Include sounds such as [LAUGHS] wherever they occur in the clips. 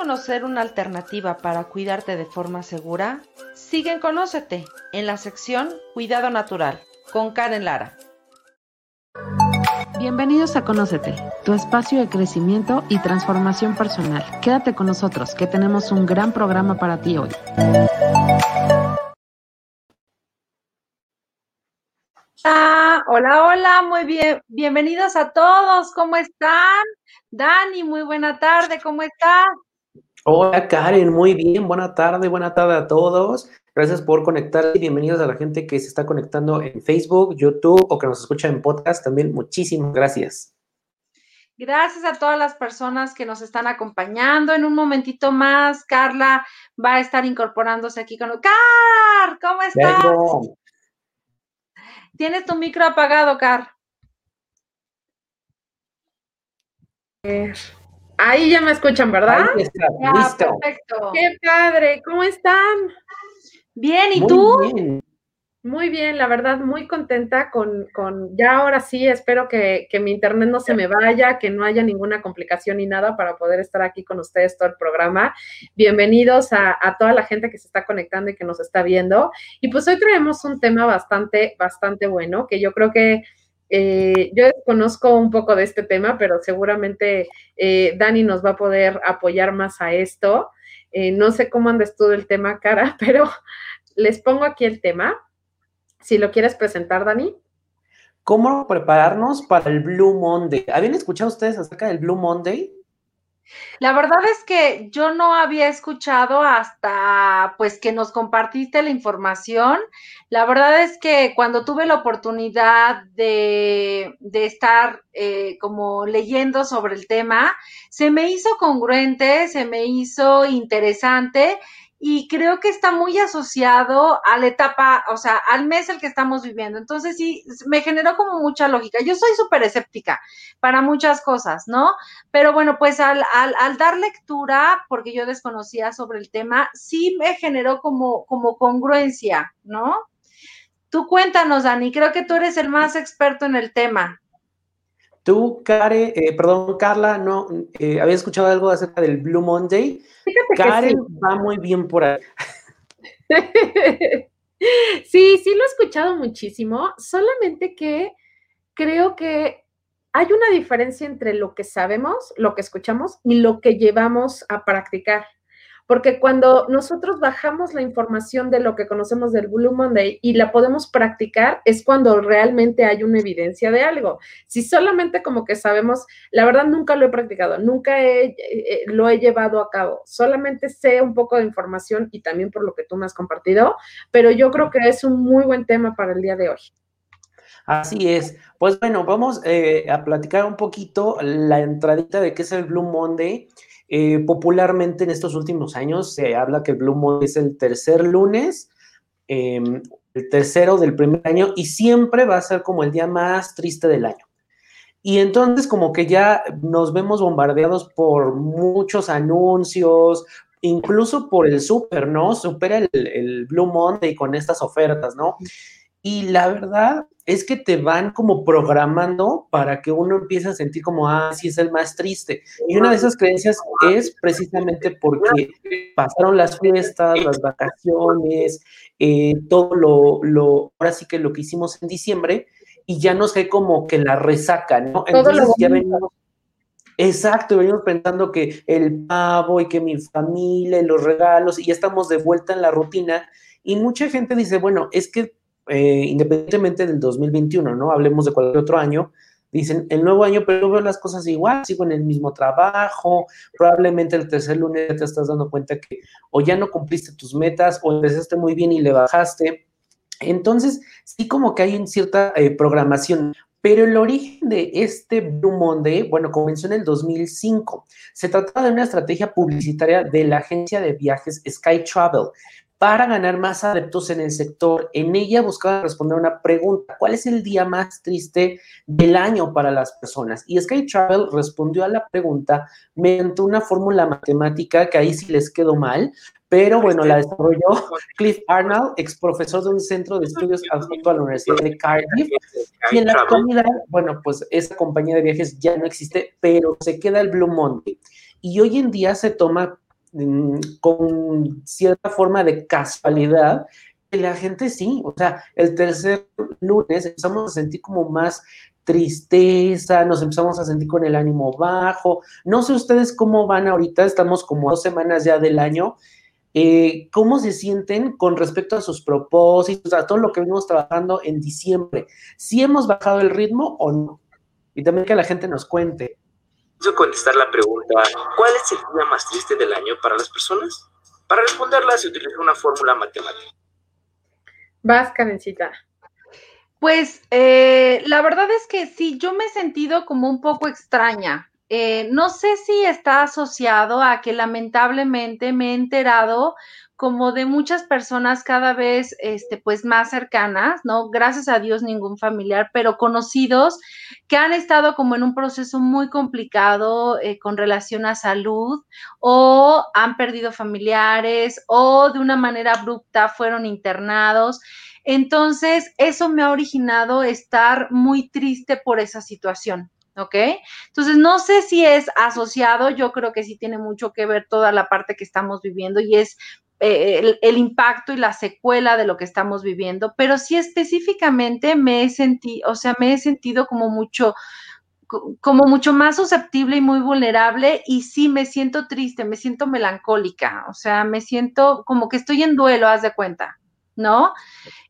¿Quieres conocer una alternativa para cuidarte de forma segura? Sigue en Conócete en la sección Cuidado Natural con Karen Lara. Bienvenidos a Conócete, tu espacio de crecimiento y transformación personal. Quédate con nosotros, que tenemos un gran programa para ti hoy. Ah, hola, hola, muy bien. Bienvenidos a todos. ¿Cómo están? Dani, muy buena tarde. ¿Cómo estás? Hola Karen, muy bien. Buena tarde, buena tarde a todos. Gracias por conectar y bienvenidos a la gente que se está conectando en Facebook, YouTube o que nos escucha en podcast. También muchísimas gracias. Gracias a todas las personas que nos están acompañando. En un momentito más, Carla va a estar incorporándose aquí con... ¡Car! ¿Cómo estás? Tienes tu micro apagado, Car. Ahí ya me escuchan, ¿verdad? Ahí está, listo. Perfecto. Qué padre, ¿cómo están? Bien, ¿y Muy tú? bien. Muy bien, la verdad, muy contenta con, con ya ahora sí, espero que, que mi internet no se me vaya, que no haya ninguna complicación ni nada para poder estar aquí con ustedes todo el programa. Bienvenidos a, a toda la gente que se está conectando y que nos está viendo. Y pues hoy traemos un tema bastante, bastante bueno, que yo creo que eh, yo desconozco un poco de este tema, pero seguramente eh, Dani nos va a poder apoyar más a esto. Eh, no sé cómo andes tú del tema, cara, [LAUGHS] pero les pongo aquí el tema. Si lo quieres presentar, Dani. ¿Cómo prepararnos para el Blue Monday? ¿Habían escuchado ustedes acerca del Blue Monday? La verdad es que yo no había escuchado hasta pues que nos compartiste la información. La verdad es que cuando tuve la oportunidad de, de estar eh, como leyendo sobre el tema, se me hizo congruente, se me hizo interesante y creo que está muy asociado a la etapa, o sea, al mes el que estamos viviendo. Entonces sí, me generó como mucha lógica. Yo soy súper escéptica para muchas cosas, ¿no? Pero bueno, pues al, al, al, dar lectura, porque yo desconocía sobre el tema, sí me generó como, como congruencia, ¿no? Tú cuéntanos, Dani, creo que tú eres el más experto en el tema. Tú, Karen, eh, perdón, Carla, no, eh, ¿habías escuchado algo acerca del Blue Monday? Fíjate Karen sí. va muy bien por ahí. [LAUGHS] sí, sí lo he escuchado muchísimo, solamente que creo que hay una diferencia entre lo que sabemos, lo que escuchamos y lo que llevamos a practicar. Porque cuando nosotros bajamos la información de lo que conocemos del Blue Monday y la podemos practicar, es cuando realmente hay una evidencia de algo. Si solamente como que sabemos, la verdad nunca lo he practicado, nunca he, eh, lo he llevado a cabo, solamente sé un poco de información y también por lo que tú me has compartido, pero yo creo que es un muy buen tema para el día de hoy. Así es. Pues bueno, vamos eh, a platicar un poquito la entradita de qué es el Blue Monday. Eh, popularmente en estos últimos años se habla que el Blue Monday es el tercer lunes, eh, el tercero del primer año y siempre va a ser como el día más triste del año. Y entonces como que ya nos vemos bombardeados por muchos anuncios, incluso por el super, ¿no? Supera el, el Blue Monday con estas ofertas, ¿no? Y la verdad es que te van como programando para que uno empiece a sentir como, ah, sí es el más triste. Y una de esas creencias es precisamente porque pasaron las fiestas, las vacaciones, eh, todo lo, lo, ahora sí que lo que hicimos en diciembre, y ya nos cae como que la resaca, ¿no? Entonces ya venimos, exacto, venimos pensando que el pavo y que mi familia y los regalos, y ya estamos de vuelta en la rutina, y mucha gente dice, bueno, es que eh, independientemente del 2021, ¿no? Hablemos de cualquier otro año, dicen el nuevo año, pero yo veo las cosas igual, sigo en el mismo trabajo, probablemente el tercer lunes te estás dando cuenta que o ya no cumpliste tus metas o empezaste muy bien y le bajaste. Entonces, sí como que hay en cierta eh, programación, pero el origen de este Blue Monday, bueno, comenzó en el 2005. Se trataba de una estrategia publicitaria de la agencia de viajes Sky Travel para ganar más adeptos en el sector. En ella buscaba responder una pregunta, ¿cuál es el día más triste del año para las personas? Y Sky Travel respondió a la pregunta mediante una fórmula matemática que ahí sí les quedó mal, pero bueno, la desarrolló Cliff Arnold, ex profesor de un centro de estudios adjunto a la Universidad de Cardiff. Y en la actualidad, bueno, pues esa compañía de viajes ya no existe, pero se queda el Blue Monday. y hoy en día se toma con cierta forma de casualidad que la gente sí, o sea, el tercer lunes empezamos a sentir como más tristeza, nos empezamos a sentir con el ánimo bajo. No sé ustedes cómo van ahorita, estamos como dos semanas ya del año. Eh, ¿Cómo se sienten con respecto a sus propósitos, a todo lo que venimos trabajando en diciembre? ¿Si hemos bajado el ritmo o no? Y también que la gente nos cuente. Quiero contestar la pregunta, ¿cuál es el día más triste del año para las personas? Para responderla se utiliza una fórmula matemática. Vas, Karencita. Pues eh, la verdad es que sí, yo me he sentido como un poco extraña. Eh, no sé si está asociado a que lamentablemente me he enterado como de muchas personas cada vez este, pues más cercanas, ¿no? Gracias a Dios ningún familiar, pero conocidos que han estado como en un proceso muy complicado eh, con relación a salud o han perdido familiares o de una manera abrupta fueron internados. Entonces, eso me ha originado estar muy triste por esa situación. ¿ok? Entonces, no sé si es asociado, yo creo que sí tiene mucho que ver toda la parte que estamos viviendo y es eh, el, impacto y la secuela de lo que estamos viviendo, pero sí específicamente me he sentido, o sea, me he sentido como mucho, como mucho más susceptible y muy vulnerable y sí me siento triste, me siento melancólica, o sea, me siento como que estoy en duelo, haz de cuenta. ¿No?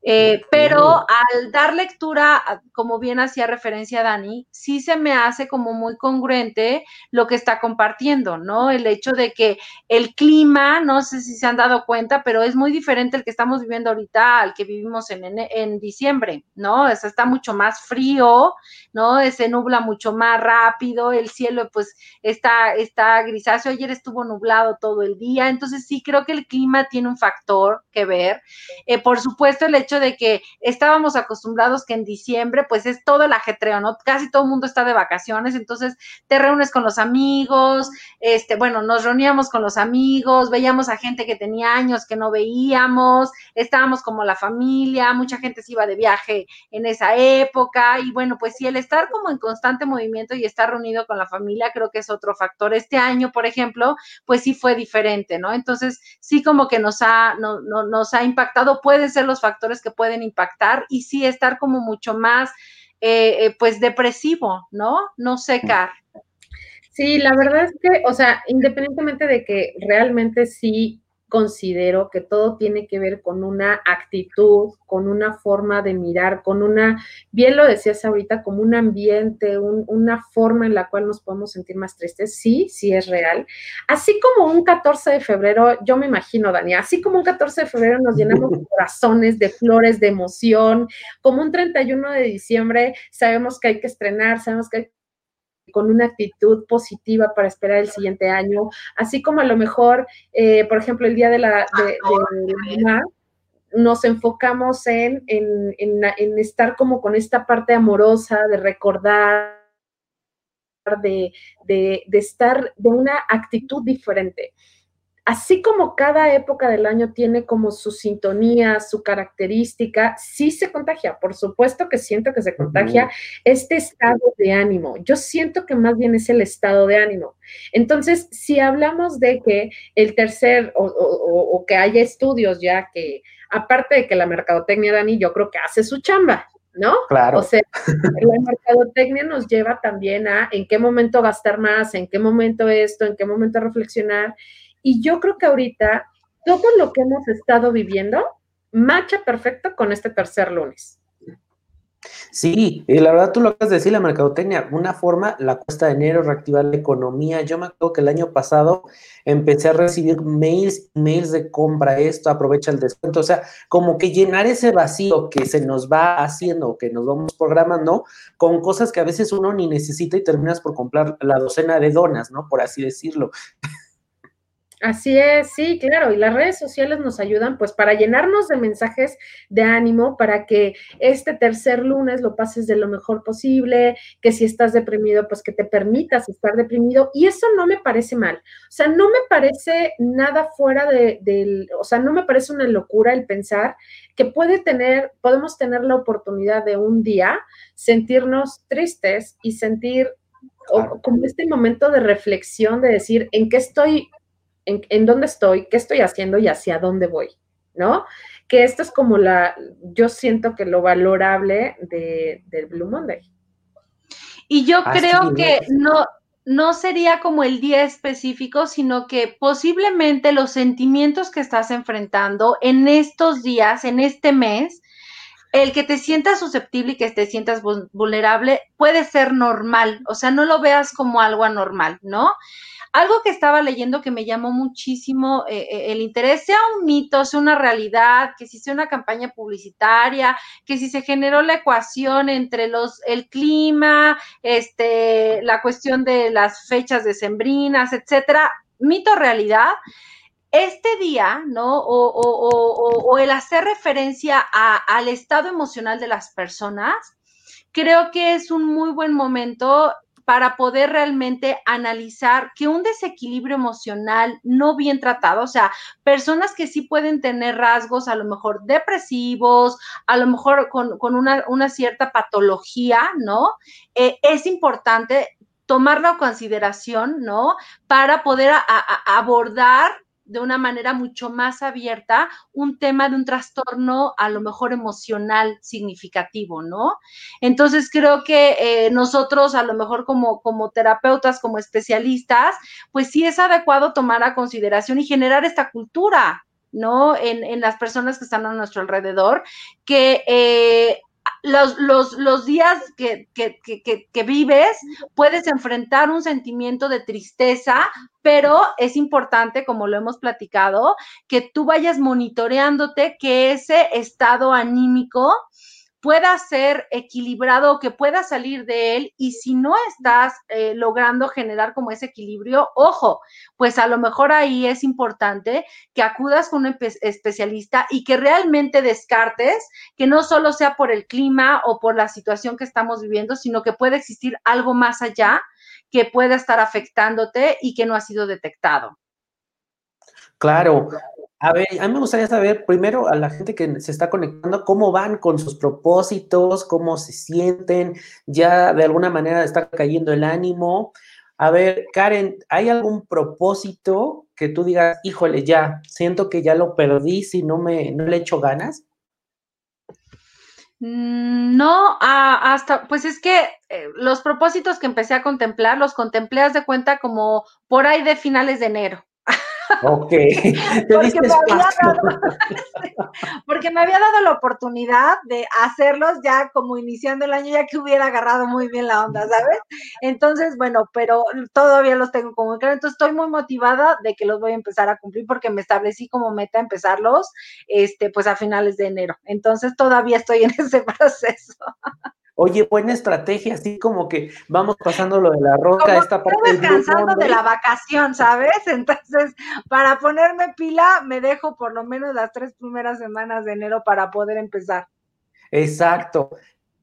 Eh, pero al dar lectura, como bien hacía referencia Dani, sí se me hace como muy congruente lo que está compartiendo, ¿no? El hecho de que el clima, no sé si se han dado cuenta, pero es muy diferente el que estamos viviendo ahorita al que vivimos en, en, diciembre, ¿no? O está mucho más frío, ¿no? Se nubla mucho más rápido, el cielo pues está, está grisáceo, ayer estuvo nublado todo el día, entonces sí creo que el clima tiene un factor que ver. Eh, por supuesto, el hecho de que estábamos acostumbrados que en diciembre, pues es todo el ajetreo, ¿no? Casi todo el mundo está de vacaciones, entonces te reúnes con los amigos, este, bueno, nos reuníamos con los amigos, veíamos a gente que tenía años que no veíamos, estábamos como la familia, mucha gente se iba de viaje en esa época, y bueno, pues sí, el estar como en constante movimiento y estar reunido con la familia, creo que es otro factor. Este año, por ejemplo, pues sí fue diferente, ¿no? Entonces, sí como que nos ha, no, no, nos ha impactado pueden ser los factores que pueden impactar y sí estar como mucho más, eh, eh, pues, depresivo, ¿no? No sé, Car. Sí, la verdad es que, o sea, independientemente de que realmente sí considero que todo tiene que ver con una actitud, con una forma de mirar, con una, bien lo decías ahorita, como un ambiente, una forma en la cual nos podemos sentir más tristes. Sí, sí es real. Así como un 14 de febrero, yo me imagino, Dani, así como un 14 de febrero nos llenamos de [LAUGHS] corazones, de flores, de emoción, como un 31 de diciembre sabemos que hay que estrenar, sabemos que hay con una actitud positiva para esperar el siguiente año, así como a lo mejor, eh, por ejemplo, el día de la, de, mamá, nos enfocamos en, en, en, estar como con esta parte amorosa, de recordar, de, de, de estar de una actitud diferente así como cada época del año tiene como su sintonía, su característica, sí se contagia, por supuesto que siento que se contagia este estado de ánimo. Yo siento que más bien es el estado de ánimo. Entonces, si hablamos de que el tercer o, que haya estudios ya que, aparte de que la mercadotecnia, Dani, yo creo que hace su chamba, ¿no? Claro. O sea, la mercadotecnia nos lleva también a en qué momento gastar más, en qué momento esto, en qué momento reflexionar. Y yo creo que ahorita todo lo que hemos estado viviendo marcha perfecto con este tercer lunes. Sí, y la verdad tú lo acabas de decir, la mercadotecnia, una forma, la cuesta de enero, reactivar la economía. Yo me acuerdo que el año pasado empecé a recibir mails, mails de compra esto, aprovecha el descuento, o sea, como que llenar ese vacío que se nos va haciendo, que nos vamos programando, con cosas que a veces uno ni necesita y terminas por comprar la docena de donas, ¿no? Por así decirlo. Así es, sí, claro, y las redes sociales nos ayudan pues para llenarnos de mensajes de ánimo, para que este tercer lunes lo pases de lo mejor posible, que si estás deprimido, pues que te permitas estar deprimido, y eso no me parece mal, o sea, no me parece nada fuera de, del, o sea, no me parece una locura el pensar que puede tener, podemos tener la oportunidad de un día sentirnos tristes y sentir o como este momento de reflexión de decir en qué estoy, en, en, dónde estoy, qué estoy haciendo y hacia dónde voy, ¿no? Que esto es como la, yo siento que lo valorable de, del Blue Monday. Y yo creo que no, no sería como el día específico, sino que posiblemente los sentimientos que estás enfrentando en estos días, en este mes, el que te sientas susceptible y que te sientas vulnerable puede ser normal, o sea, no lo veas como algo anormal, ¿no? Algo que estaba leyendo que me llamó muchísimo eh, eh, el interés, sea un mito, sea una realidad, que si sea una campaña publicitaria, que si se generó la ecuación entre los, el clima, este, la cuestión de las fechas decembrinas, etcétera, mito realidad este día, ¿no? O, el hacer referencia al estado emocional de las personas, creo que es un muy buen momento para poder realmente analizar que un desequilibrio emocional no bien tratado, o sea, personas que sí pueden tener rasgos a lo mejor depresivos, a lo mejor con, una, cierta patología, ¿no? Eh, es importante tomarlo a consideración, ¿no? Para poder abordar de una manera mucho más abierta un tema de un trastorno a lo mejor emocional significativo, ¿no? Entonces creo que eh, nosotros a lo mejor como, como terapeutas, como especialistas, pues sí es adecuado tomar a consideración y generar esta cultura, ¿no? En, en, las personas que están a nuestro alrededor, que eh, los, los, los días que, que, que, que, vives, puedes enfrentar un sentimiento de tristeza, pero es importante, como lo hemos platicado, que tú vayas monitoreándote, que ese estado anímico pueda ser equilibrado, que pueda salir de él y si no estás eh, logrando generar como ese equilibrio, ojo, pues a lo mejor ahí es importante que acudas con un especialista y que realmente descartes que no solo sea por el clima o por la situación que estamos viviendo, sino que puede existir algo más allá que pueda estar afectándote y que no ha sido detectado. Claro, a ver, a mí me gustaría saber primero a la gente que se está conectando, cómo van con sus propósitos, cómo se sienten, ya de alguna manera está cayendo el ánimo. A ver, Karen, ¿hay algún propósito que tú digas, híjole, ya, siento que ya lo perdí si no me no le echo ganas? Mm, no, hasta, pues es que eh, los propósitos que empecé a contemplar, los contemplé, de cuenta como por ahí de finales de enero. Ok. [LAUGHS] porque, me había dado, [LAUGHS] porque me había dado la oportunidad de hacerlos ya como iniciando el año, ya que hubiera agarrado muy bien la onda, ¿sabes? Entonces, bueno, pero todavía los tengo como claro. Entonces, estoy muy motivada de que los voy a empezar a cumplir porque me establecí como meta empezarlos, este, pues a finales de enero. Entonces, todavía estoy en [LAUGHS] ese proceso. Oye, buena estrategia, así como que vamos pasando lo de la roca, esta parte. Estoy descansando de la vacación, ¿sabes? [LAUGHS] Entonces, para ponerme pila, me dejo por lo menos las tres primeras semanas de enero para poder empezar. Exacto.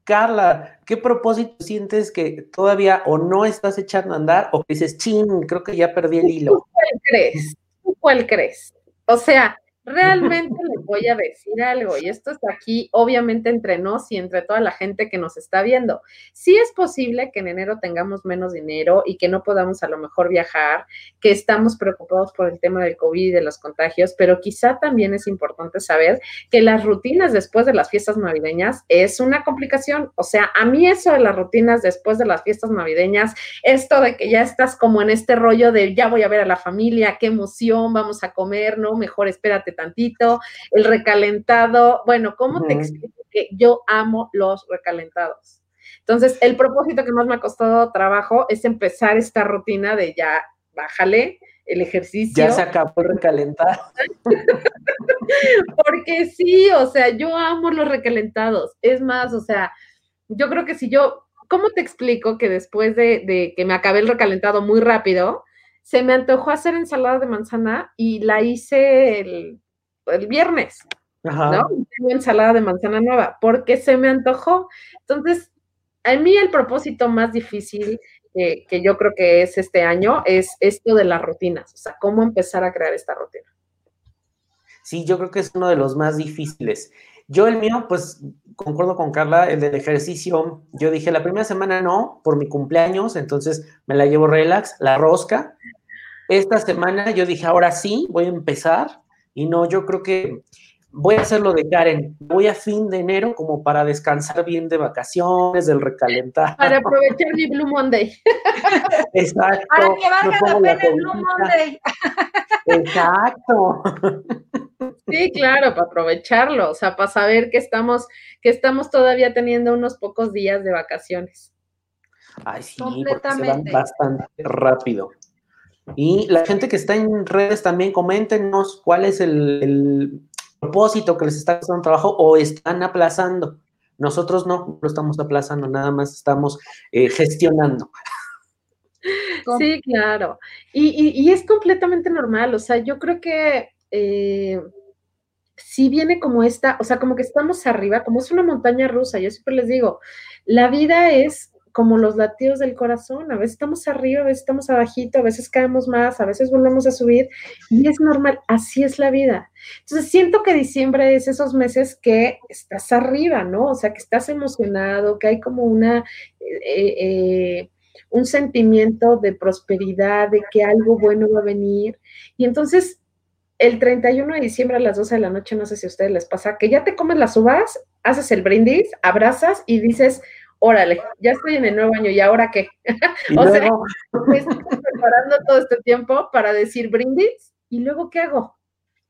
Carla, ¿qué propósito sientes que todavía o no estás echando a andar o que dices, ching, creo que ya perdí el hilo? ¿Cuál crees? ¿Cuál crees? O sea, Realmente [LAUGHS] les voy a decir algo, y esto está aquí, obviamente, entre nos y entre toda la gente que nos está viendo. Sí es posible que en enero tengamos menos dinero y que no podamos a lo mejor viajar, que estamos preocupados por el tema del COVID y de los contagios, pero quizá también es importante saber que las rutinas después de las fiestas navideñas es una complicación. O sea, a mí eso de las rutinas después de las fiestas navideñas, esto de que ya estás como en este rollo de ya voy a ver a la familia, qué emoción, vamos a comer, ¿no? Mejor espérate tantito, el recalentado, bueno, ¿cómo te explico que yo amo los recalentados? Entonces, el propósito que más me ha costado trabajo es empezar esta rutina de ya, bájale el ejercicio. Ya se acabó el recalentado. [LAUGHS] Porque sí, o sea, yo amo los recalentados. Es más, o sea, yo creo que si yo, ¿cómo te explico que después de, de que me acabé el recalentado muy rápido, se me antojó hacer ensalada de manzana y la hice el el viernes, ¿no? Tengo ensalada de manzana nueva, porque se me antojó. Entonces, a mí el propósito más difícil que yo creo que es este año es esto de las rutinas, o sea, cómo empezar a crear esta rutina. Sí, yo creo que es uno de los más difíciles. Yo el mío, pues concuerdo con Carla, el del ejercicio, yo dije la primera semana no, por mi cumpleaños, entonces me la llevo relax, la rosca. Esta semana yo dije, ahora sí, voy a empezar. Y no, yo creo que voy a hacer lo de Karen. Voy a fin de enero como para descansar bien de vacaciones, del recalentar. Para aprovechar mi Blue Monday. [LAUGHS] Exacto. Para que valga la pena el Blue Monday. Exacto. Sí, claro, para aprovecharlo, o sea, para saber que estamos, que estamos todavía teniendo unos pocos días de vacaciones. Ay, sí, porque se van bastante rápido. Y la gente que está en redes también, coméntenos cuál es el, propósito que les está un trabajo o están aplazando. Nosotros no lo estamos aplazando, nada más estamos eh, gestionando. [LAUGHS] Sí, claro. Y, es completamente normal. O sea, yo creo que eh, si viene como esta, o sea, como que estamos arriba, como es una montaña rusa. Yo siempre les digo, la vida es como los latidos del corazón, a veces estamos arriba, a veces estamos abajito, a veces caemos más, a veces volvemos a subir y es normal, así es la vida. Entonces siento que diciembre es esos meses que estás arriba, ¿no? O sea, que estás emocionado, que hay como una, eh, eh, un sentimiento de prosperidad, de que algo bueno va a venir. Y entonces el 31 de diciembre a las 12 de la noche, no sé si a ustedes les pasa, que ya te comes las uvas, haces el brindis, abrazas y dices, órale, ya estoy en el nuevo año, ¿y ahora qué? [LAUGHS] o sea, me estoy preparando todo este tiempo para decir brindis, ¿y luego qué hago?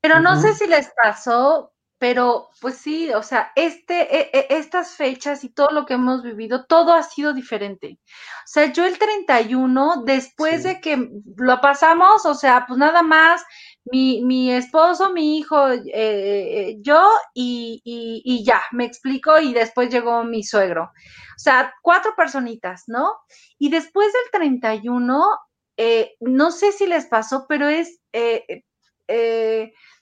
Pero no sé si les pasó, pero pues sí, o sea, este, e, e, estas fechas y todo lo que hemos vivido, todo ha sido diferente. O sea, yo el 31, después de que lo pasamos, o sea, pues nada más mi, mi esposo, mi hijo, eh, eh, yo y, y, ya, me explico, y después llegó mi suegro. O sea, cuatro personitas, ¿no? Y después del 31, eh, no sé si les pasó, pero es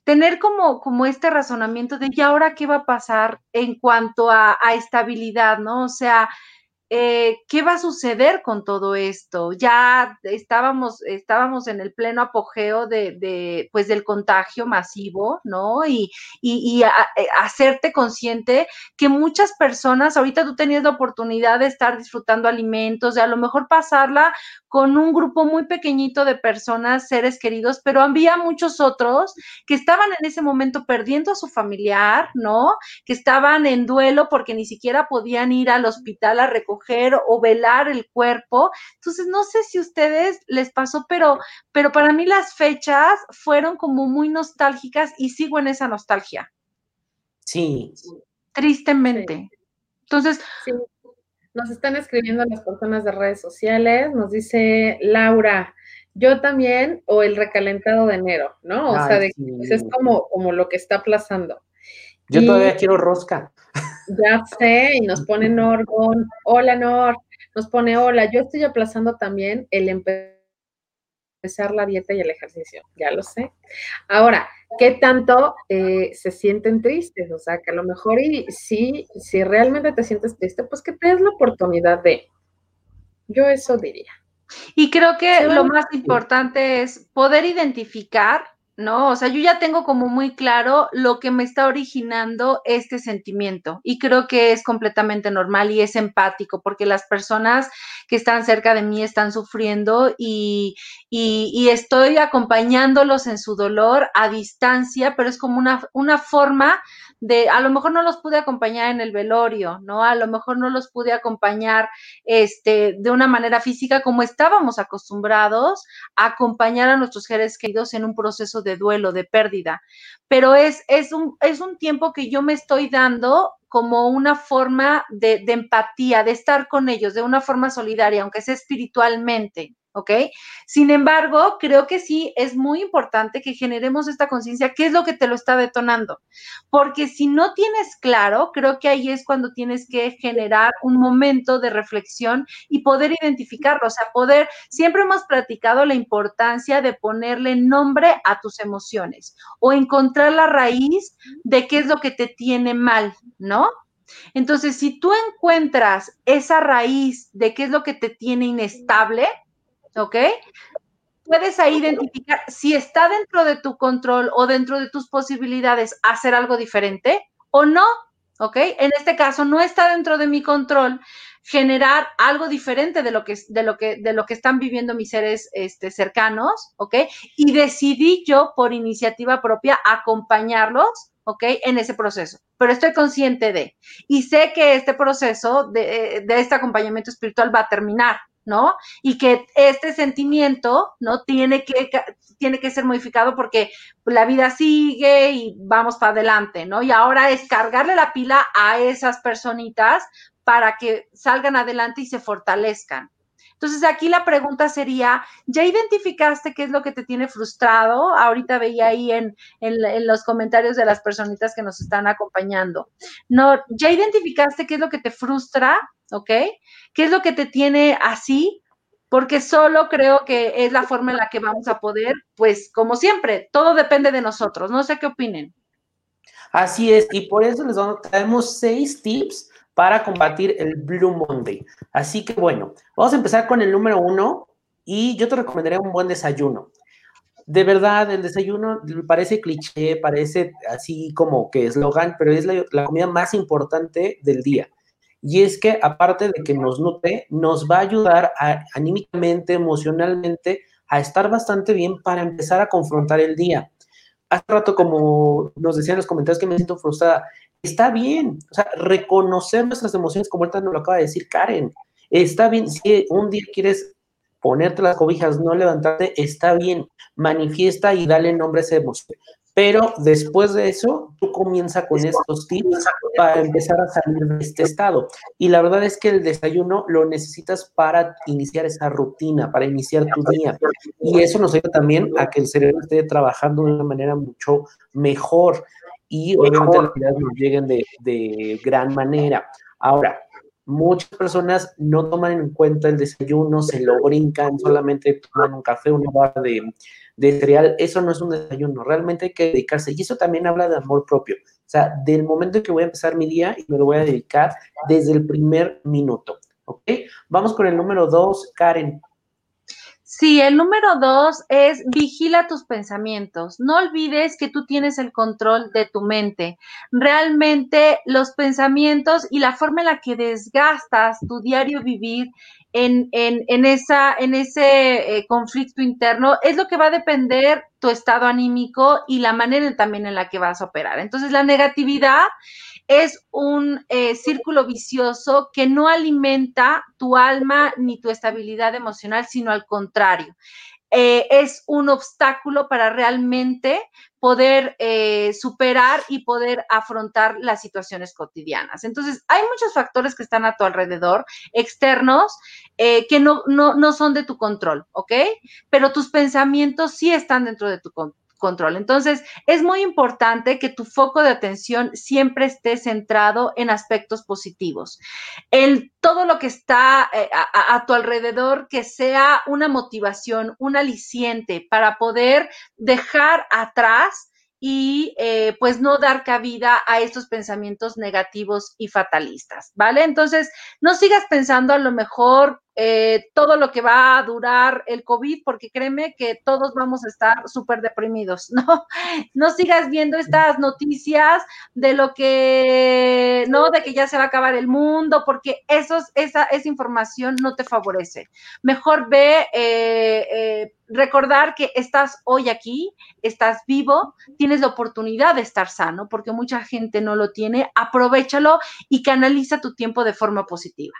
tener como, como este razonamiento de, ¿y ahora qué va a pasar en cuanto a, a estabilidad, ¿no? O sea, eh, ¿qué va a suceder con todo esto? Ya estábamos, estábamos en el pleno apogeo de, pues del contagio masivo, ¿no? Y, y, eh, hacerte consciente que muchas personas, ahorita tú tenías la oportunidad de estar disfrutando alimentos, de a lo mejor pasarla con un grupo muy pequeñito de personas, seres queridos, pero había muchos otros que estaban en ese momento perdiendo a su familiar, ¿no? Que estaban en duelo porque ni siquiera podían ir al hospital a recoger o velar el cuerpo. Entonces, no sé si a ustedes les pasó, pero, pero para mí las fechas fueron como muy nostálgicas y sigo en esa nostalgia. Sí. Tristemente. Entonces, nos están escribiendo las personas de redes sociales, nos dice Laura, yo también, o el recalentado de enero, ¿no? O sea, pues, es como, como lo que está aplazando. Yo todavía quiero rosca. Ya sé, y nos pone Norgon, hola Nor, nos pone hola, yo estoy aplazando también el empezar la dieta y el ejercicio, ya lo sé. Ahora, ¿qué tanto eh, se sienten tristes? O sea, que a lo mejor y si, si realmente te sientes triste, pues que te des la oportunidad de, yo eso diría. Y creo que lo más importante es poder identificar ¿no? O sea, yo ya tengo como muy claro lo que me está originando este sentimiento y creo que es completamente normal y es empático porque las personas que están cerca de mí están sufriendo y, y, estoy acompañándolos en su dolor a distancia, pero es como una, una forma de, a lo mejor no los pude acompañar en el velorio, ¿no? A lo mejor no los pude acompañar este, de una manera física como estábamos acostumbrados a acompañar a nuestros seres queridos en un proceso de duelo, de pérdida. Pero es, es, un, es un tiempo que yo me estoy dando como una forma de, de empatía, de estar con ellos, de una forma solidaria, aunque sea espiritualmente. ¿Ok? Sin embargo, creo que sí es muy importante que generemos esta conciencia, ¿qué es lo que te lo está detonando? Porque si no tienes claro, creo que ahí es cuando tienes que generar un momento de reflexión y poder identificarlo, o sea, poder, siempre hemos platicado la importancia de ponerle nombre a tus emociones o encontrar la raíz de qué es lo que te tiene mal, ¿no? Entonces, si tú encuentras esa raíz de qué es lo que te tiene inestable, ¿ok? Puedes ahí identificar si está dentro de tu control o dentro de tus posibilidades hacer algo diferente o no, ¿ok? En este caso no está dentro de mi control generar algo diferente de lo que, de lo que, de lo que están viviendo mis seres este, cercanos, ¿ok? Y decidí yo por iniciativa propia acompañarlos, ¿ok? En ese proceso, pero estoy consciente de, y sé que este proceso de, de este acompañamiento espiritual va a terminar, ¿no? Y que este sentimiento, ¿no? Tiene que, tiene que ser modificado porque la vida sigue y vamos para adelante, ¿no? Y ahora es cargarle la pila a esas personitas para que salgan adelante y se fortalezcan. Entonces aquí la pregunta sería, ¿ya identificaste qué es lo que te tiene frustrado? Ahorita veía ahí en, en, los comentarios de las personitas que nos están acompañando. No, ¿ya identificaste qué es lo que te frustra? ¿Ok? ¿Qué es lo que te tiene así? Porque solo creo que es la forma en la que vamos a poder, pues como siempre, todo depende de nosotros. No sé qué opinen. Así es, y por eso les traemos seis tips para combatir el Blue Monday. Así que bueno, vamos a empezar con el número uno y yo te recomendaría un buen desayuno. De verdad, el desayuno parece cliché, parece así como que eslogan, pero es la, comida más importante del día. Y es que aparte de que nos nutre, nos va a ayudar anímicamente, emocionalmente, a estar bastante bien para empezar a confrontar el día. Hace rato, como nos decían los comentarios que me siento frustrada, está bien, o sea, reconocer nuestras emociones, como ahorita nos lo acaba de decir Karen, está bien, si un día quieres ponerte las cobijas, no levantarte, está bien, manifiesta y dale nombre a esa emoción. Pero después de eso, tú comienza con estos tips para empezar a salir de este estado. Y la verdad es que el desayuno lo necesitas para iniciar esa rutina, para iniciar tu día. Y eso nos ayuda también a que el cerebro esté trabajando de una manera mucho mejor y obviamente las ideas nos lleguen de, gran manera. Ahora, muchas personas no toman en cuenta el desayuno, se lo brincan, solamente toman un café, una barra de, de, cereal. Eso no es un desayuno, realmente hay que dedicarse. Y eso también habla de amor propio. O sea, del momento en que voy a empezar mi día y me lo voy a dedicar desde el primer minuto. ¿Ok? Vamos con el número dos, Karen. Sí, el número dos es vigila tus pensamientos. No olvides que tú tienes el control de tu mente. Realmente los pensamientos y la forma en la que desgastas tu diario vivir en, en, esa, en ese eh, conflicto interno es lo que va a depender tu estado anímico y la manera también en la que vas a operar. Entonces, la negatividad es un eh, círculo vicioso que no alimenta tu alma ni tu estabilidad emocional, sino al contrario. Eh, es un obstáculo para realmente poder eh, superar y poder afrontar las situaciones cotidianas. Entonces, hay muchos factores que están a tu alrededor, externos, que no, no, no son de tu control, ¿ok? Pero tus pensamientos sí están dentro de tu control control. Entonces, es muy importante que tu foco de atención siempre esté centrado en aspectos positivos. En todo lo que está eh, a, tu alrededor, que sea una motivación, un aliciente para poder dejar atrás y eh, pues no dar cabida a estos pensamientos negativos y fatalistas, ¿vale? Entonces, no sigas pensando a lo mejor eh, todo lo que va a durar el COVID, porque créeme que todos vamos a estar súper deprimidos, [LAUGHS] ¿no? No sigas viendo estas noticias de lo que, ¿no? De que ya se va a acabar el mundo, porque esos, esa, esa información no te favorece. Mejor ve, eh, eh, recordar que estás hoy aquí, estás vivo, tienes la oportunidad de estar sano, porque mucha gente no lo tiene, aprovechalo y canaliza tu tiempo de forma positiva.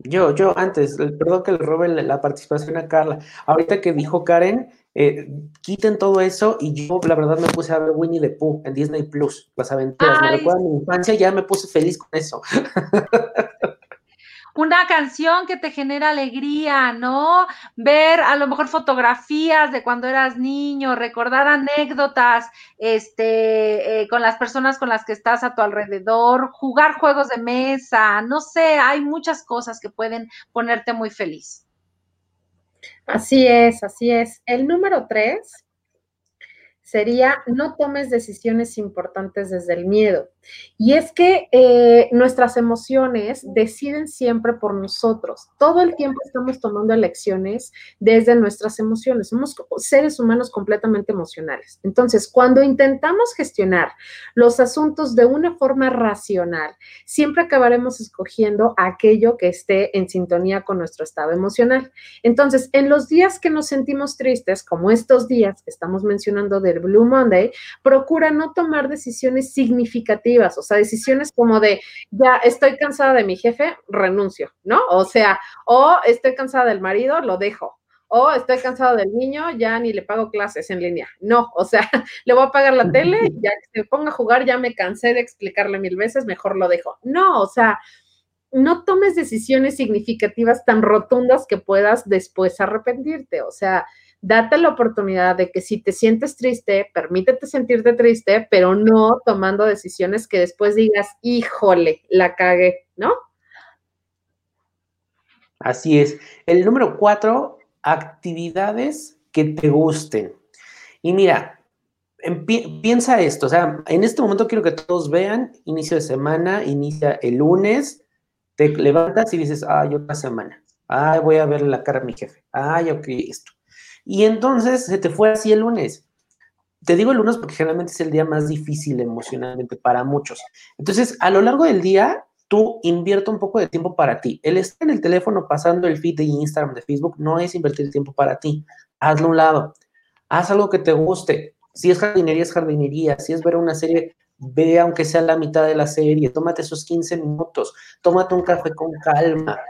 Yo, yo antes, perdón que le robe la, participación a Carla. Ahorita que dijo Karen, eh, quiten todo eso y yo la verdad me puse a ver Winnie the Pooh en Disney Plus, las aventuras. Me recuerda a mi infancia, ya me puse feliz con eso. [LAUGHS] una canción que te genera alegría, ¿no? Ver a lo mejor fotografías de cuando eras niño, recordar anécdotas este, eh, con las personas con las que estás a tu alrededor, jugar juegos de mesa, no sé, hay muchas cosas que pueden ponerte muy feliz. Así es, así es. El número tres sería no tomes decisiones importantes desde el miedo. Y es que eh, nuestras emociones deciden siempre por nosotros. Todo el tiempo estamos tomando elecciones desde nuestras emociones. Somos seres humanos completamente emocionales. Entonces, cuando intentamos gestionar los asuntos de una forma racional, siempre acabaremos escogiendo aquello que esté en sintonía con nuestro estado emocional. Entonces, en los días que nos sentimos tristes, como estos días que estamos mencionando del Blue Monday, procura no tomar decisiones significativas, o sea, decisiones como de, ya estoy cansada de mi jefe, renuncio, ¿no? O sea, o estoy cansada del marido, lo dejo. O estoy cansado del niño, ya ni le pago clases en línea. No, o sea, [LAUGHS] le voy a pagar la tele, ya que se ponga a jugar, ya me cansé de explicarle mil veces, mejor lo dejo. No, o sea, no tomes decisiones significativas tan rotundas que puedas después arrepentirte. O sea, date la oportunidad de que si te sientes triste, permítete sentirte triste, pero no tomando decisiones que después digas, híjole, la cagué, ¿no? Así es. El número cuatro, actividades que te gusten. Y mira, piensa esto, o sea, en este momento quiero que todos vean, inicio de semana, inicia el lunes, te levantas y dices, ay, otra semana, ay, voy a ver la cara a mi jefe, ay, ok, esto. Y entonces se te fue así el lunes. Te digo el lunes porque generalmente es el día más difícil emocionalmente para muchos. Entonces, a lo largo del día, tú invierta un poco de tiempo para ti. El estar en el teléfono pasando el feed de Instagram, de Facebook, no es invertir tiempo para ti. Hazlo a un lado. Haz algo que te guste. Si es jardinería, es jardinería. Si es ver una serie, ve aunque sea la mitad de la serie. Tómate esos 15 minutos. Tómate un café con calma.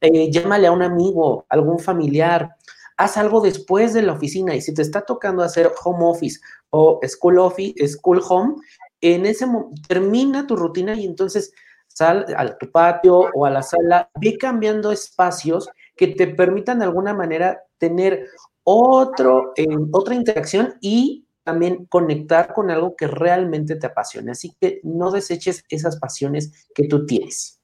Eh, llámale a un amigo, algún familiar haz algo después de la oficina y si te está tocando hacer home office o school office, school home, en ese momento termina tu rutina y entonces sal a tu patio o a la sala, ve cambiando espacios que te permitan de alguna manera tener otro, eh, otra interacción y también conectar con algo que realmente te apasione. Así que no deseches esas pasiones que tú tienes.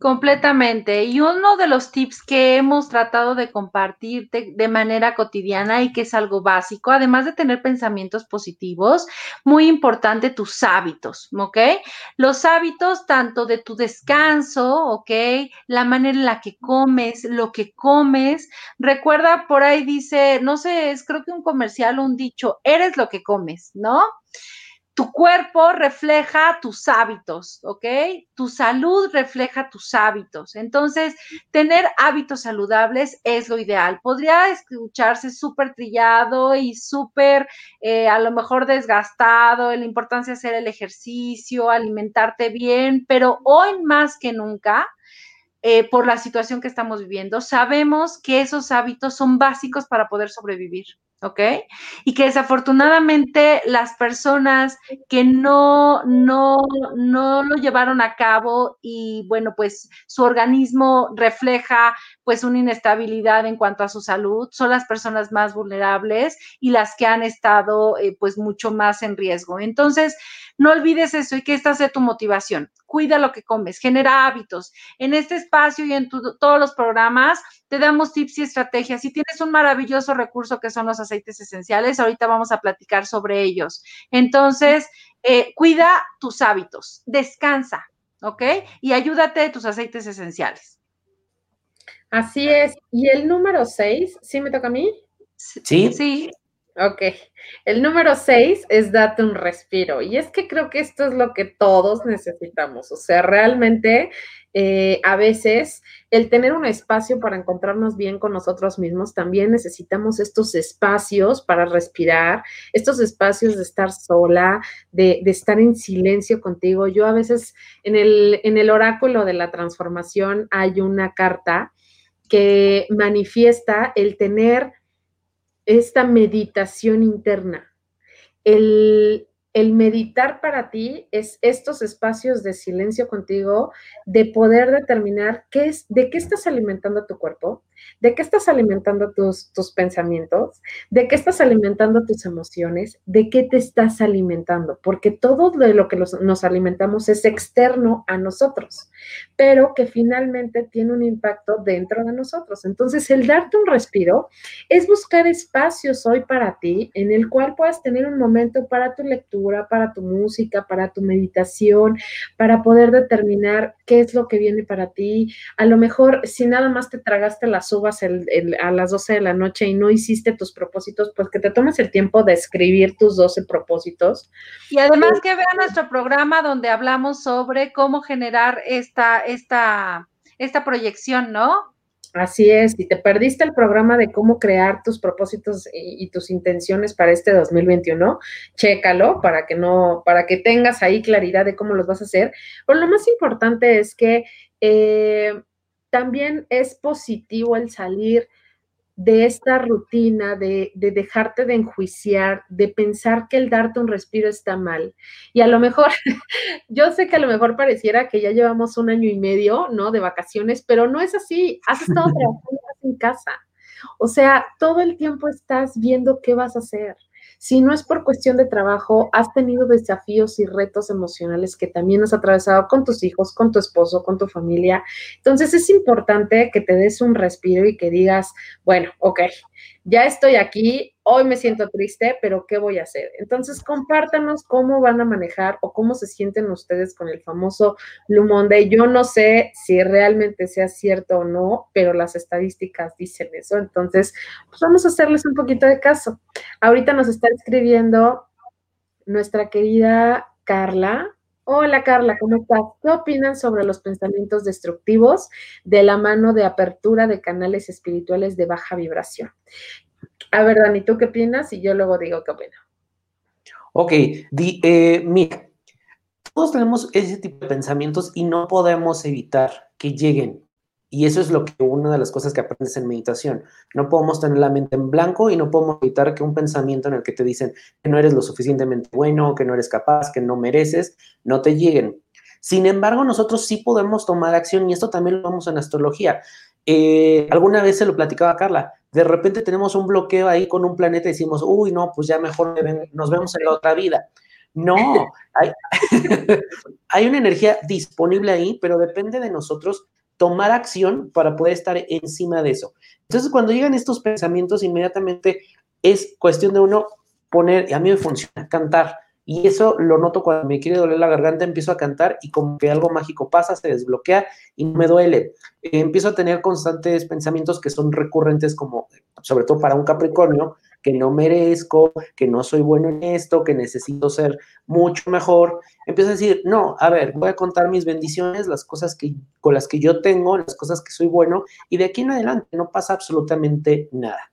Completamente. Y uno de los tips que hemos tratado de compartirte de manera cotidiana y que es algo básico, además de tener pensamientos positivos, muy importante tus hábitos, ¿ok? Los hábitos tanto de tu descanso, ¿ok? La manera en la que comes, lo que comes. Recuerda, por ahí dice, no sé, es creo que un comercial un dicho, eres lo que comes, ¿no? Tu cuerpo refleja tus hábitos, ¿ok? Tu salud refleja tus hábitos. Entonces, tener hábitos saludables es lo ideal. Podría escucharse súper trillado y súper, eh, a lo mejor desgastado, la importancia de hacer el ejercicio, alimentarte bien, pero hoy más que nunca, eh, por la situación que estamos viviendo, sabemos que esos hábitos son básicos para poder sobrevivir. ¿Ok? Y que desafortunadamente las personas que no, no, no lo llevaron a cabo y bueno, pues su organismo refleja pues una inestabilidad en cuanto a su salud, son las personas más vulnerables y las que han estado eh, pues mucho más en riesgo. Entonces, no olvides eso y que esta sea tu motivación. Cuida lo que comes, genera hábitos. En este espacio y en todos los programas te damos tips y estrategias. Y tienes un maravilloso recurso que son los aceites esenciales. Ahorita vamos a platicar sobre ellos. Entonces, eh, cuida tus hábitos, descansa, ¿ok? Y ayúdate de tus aceites esenciales. Así es. Y el número seis, ¿sí me toca a mí? Sí. Sí. Ok, el número seis es date un respiro. Y es que creo que esto es lo que todos necesitamos. O sea, realmente eh, a veces el tener un espacio para encontrarnos bien con nosotros mismos, también necesitamos estos espacios para respirar, estos espacios de estar sola, de, de estar en silencio contigo. Yo a veces en el, en el oráculo de la transformación hay una carta que manifiesta el tener esta meditación interna. El, meditar para ti es estos espacios de silencio contigo, de poder determinar qué es, de qué estás alimentando tu cuerpo, ¿De qué estás alimentando tus, tus pensamientos? ¿De qué estás alimentando tus emociones? ¿De qué te estás alimentando? Porque todo de lo que nos alimentamos es externo a nosotros, pero que finalmente tiene un impacto dentro de nosotros. Entonces, el darte un respiro es buscar espacios hoy para ti en el cual puedas tener un momento para tu lectura, para tu música, para tu meditación, para poder determinar qué es lo que viene para ti. A lo mejor, si nada más te tragaste las uvas a las 12 de la noche y no hiciste tus propósitos, pues que te tomes el tiempo de escribir tus 12 propósitos. Y además que vean nuestro programa donde hablamos sobre cómo generar esta, esta, esta proyección, ¿no? Así es, si te perdiste el programa de cómo crear tus propósitos y, tus intenciones para este 2021, chécalo para que no, para que tengas ahí claridad de cómo los vas a hacer. Pero lo más importante es que eh, también es positivo el salir de esta rutina, de, dejarte de enjuiciar, de pensar que el darte un respiro está mal. Y a lo mejor, [LAUGHS] yo sé que a lo mejor pareciera que ya llevamos un año y medio, ¿no? De vacaciones, pero no es así. Has estado [LAUGHS] trabajando en casa. O sea, todo el tiempo estás viendo qué vas a hacer. Si no es por cuestión de trabajo, has tenido desafíos y retos emocionales que también has atravesado con tus hijos, con tu esposo, con tu familia. Entonces es importante que te des un respiro y que digas, bueno, ok, ya estoy aquí, hoy me siento triste, pero ¿qué voy a hacer? Entonces, compártanos cómo van a manejar o cómo se sienten ustedes con el famoso Blue Monday. Yo no sé si realmente sea cierto o no, pero las estadísticas dicen eso. Entonces, pues vamos a hacerles un poquito de caso. Ahorita nos está escribiendo nuestra querida Carla. Hola Carla, ¿cómo estás? ¿Qué opinan sobre los pensamientos destructivos de la mano de apertura de canales espirituales de baja vibración? A ver, Dani, ¿tú qué opinas? Y yo luego digo qué opino. Ok, eh, mira, todos tenemos ese tipo de pensamientos y no podemos evitar que lleguen. Y eso es lo que una de las cosas que aprendes en meditación. No podemos tener la mente en blanco y no podemos evitar que un pensamiento en el que te dicen que no eres lo suficientemente bueno, que no eres capaz, que no mereces, no te lleguen. Sin embargo, nosotros sí podemos tomar acción y esto también lo vemos en astrología. Eh, alguna vez se lo platicaba Carla, de repente tenemos un bloqueo ahí con un planeta y decimos, uy, no, pues ya mejor nos vemos en la otra vida. No, hay, [LAUGHS] hay una energía disponible ahí, pero depende de nosotros tomar acción para poder estar encima de eso. Entonces, cuando llegan estos pensamientos, inmediatamente es cuestión de uno poner, y a mí me funciona, cantar. Y eso lo noto cuando me quiere doler la garganta, empiezo a cantar y como que algo mágico pasa, se desbloquea y me duele. Empiezo a tener constantes pensamientos que son recurrentes como, sobre todo para un Capricornio, que no merezco, que no soy bueno en esto, que necesito ser mucho mejor. Empiezo a decir, no, a ver, voy a contar mis bendiciones, las cosas que, con las que yo tengo, las cosas que soy bueno, y de aquí en adelante no pasa absolutamente nada.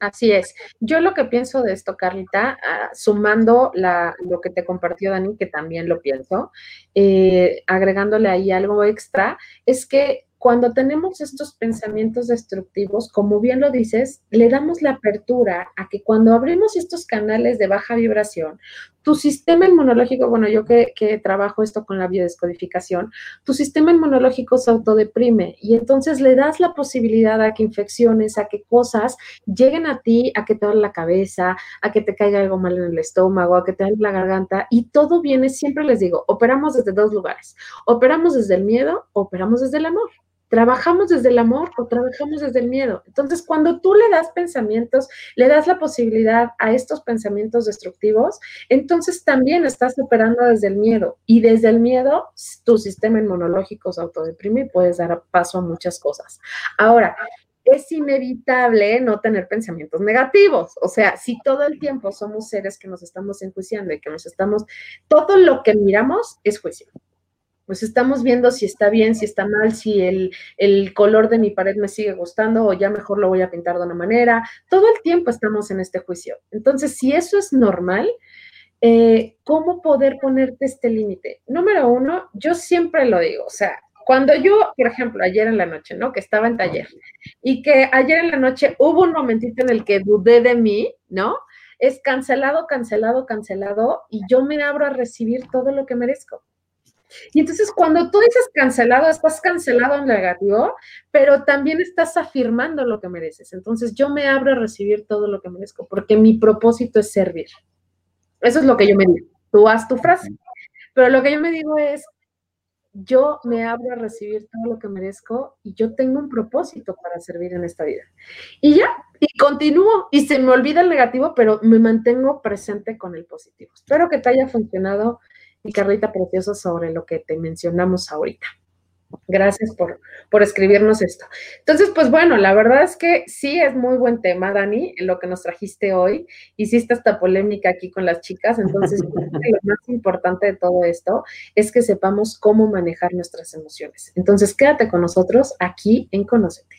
Así es. Yo lo que pienso de esto, Carlita, ah, sumando lo que te compartió Dani, que también lo pienso, eh, agregándole ahí algo extra, es que cuando tenemos estos pensamientos destructivos, como bien lo dices, le damos la apertura a que cuando abrimos estos canales de baja vibración, tu sistema inmunológico, bueno, yo que, trabajo esto con la biodescodificación, tu sistema inmunológico se autodeprime y entonces le das la posibilidad a que infecciones, a que cosas lleguen a ti, a que te duele la cabeza, a que te caiga algo mal en el estómago, a que te duele la garganta y todo viene, siempre les digo, operamos desde dos lugares, operamos desde el miedo, operamos desde el amor. ¿Trabajamos desde el amor o trabajamos desde el miedo? Entonces, cuando tú le das pensamientos, le das la posibilidad a estos pensamientos destructivos, entonces también estás operando desde el miedo. Y desde el miedo, tu sistema inmunológico se autodeprime y puedes dar paso a muchas cosas. Ahora, es inevitable no tener pensamientos negativos. O sea, si todo el tiempo somos seres que nos estamos enjuiciando y que nos estamos, todo lo que miramos es juicio pues estamos viendo si está bien, si está mal, si el, color de mi pared me sigue gustando o ya mejor lo voy a pintar de una manera. Todo el tiempo estamos en este juicio. Entonces, si eso es normal, eh, ¿cómo poder ponerte este límite? Número uno, yo siempre lo digo, o sea, cuando yo, por ejemplo, ayer en la noche, ¿no? Que estaba en taller y que ayer en la noche hubo un momentito en el que dudé de mí, ¿no? Es cancelado, cancelado, cancelado y yo me abro a recibir todo lo que merezco Y entonces cuando tú dices cancelado, estás cancelado en negativo, pero también estás afirmando lo que mereces. Entonces yo me abro a recibir todo lo que merezco, porque mi propósito es servir. Eso es lo que yo me digo. Tú haz tu frase. Pero lo que yo me digo es, yo me abro a recibir todo lo que merezco y yo tengo un propósito para servir en esta vida. Y ya, y continúo y se me olvida el negativo, pero me mantengo presente con el positivo. Espero que te haya funcionado mi carrita preciosa sobre lo que te mencionamos ahorita. Gracias por, por escribirnos esto. Entonces, pues bueno, la verdad es que sí es muy buen tema, Dani, lo que nos trajiste hoy. Hiciste esta polémica aquí con las chicas. Entonces, lo más importante de todo esto es que sepamos cómo manejar nuestras emociones. Entonces, quédate con nosotros aquí en Conócete.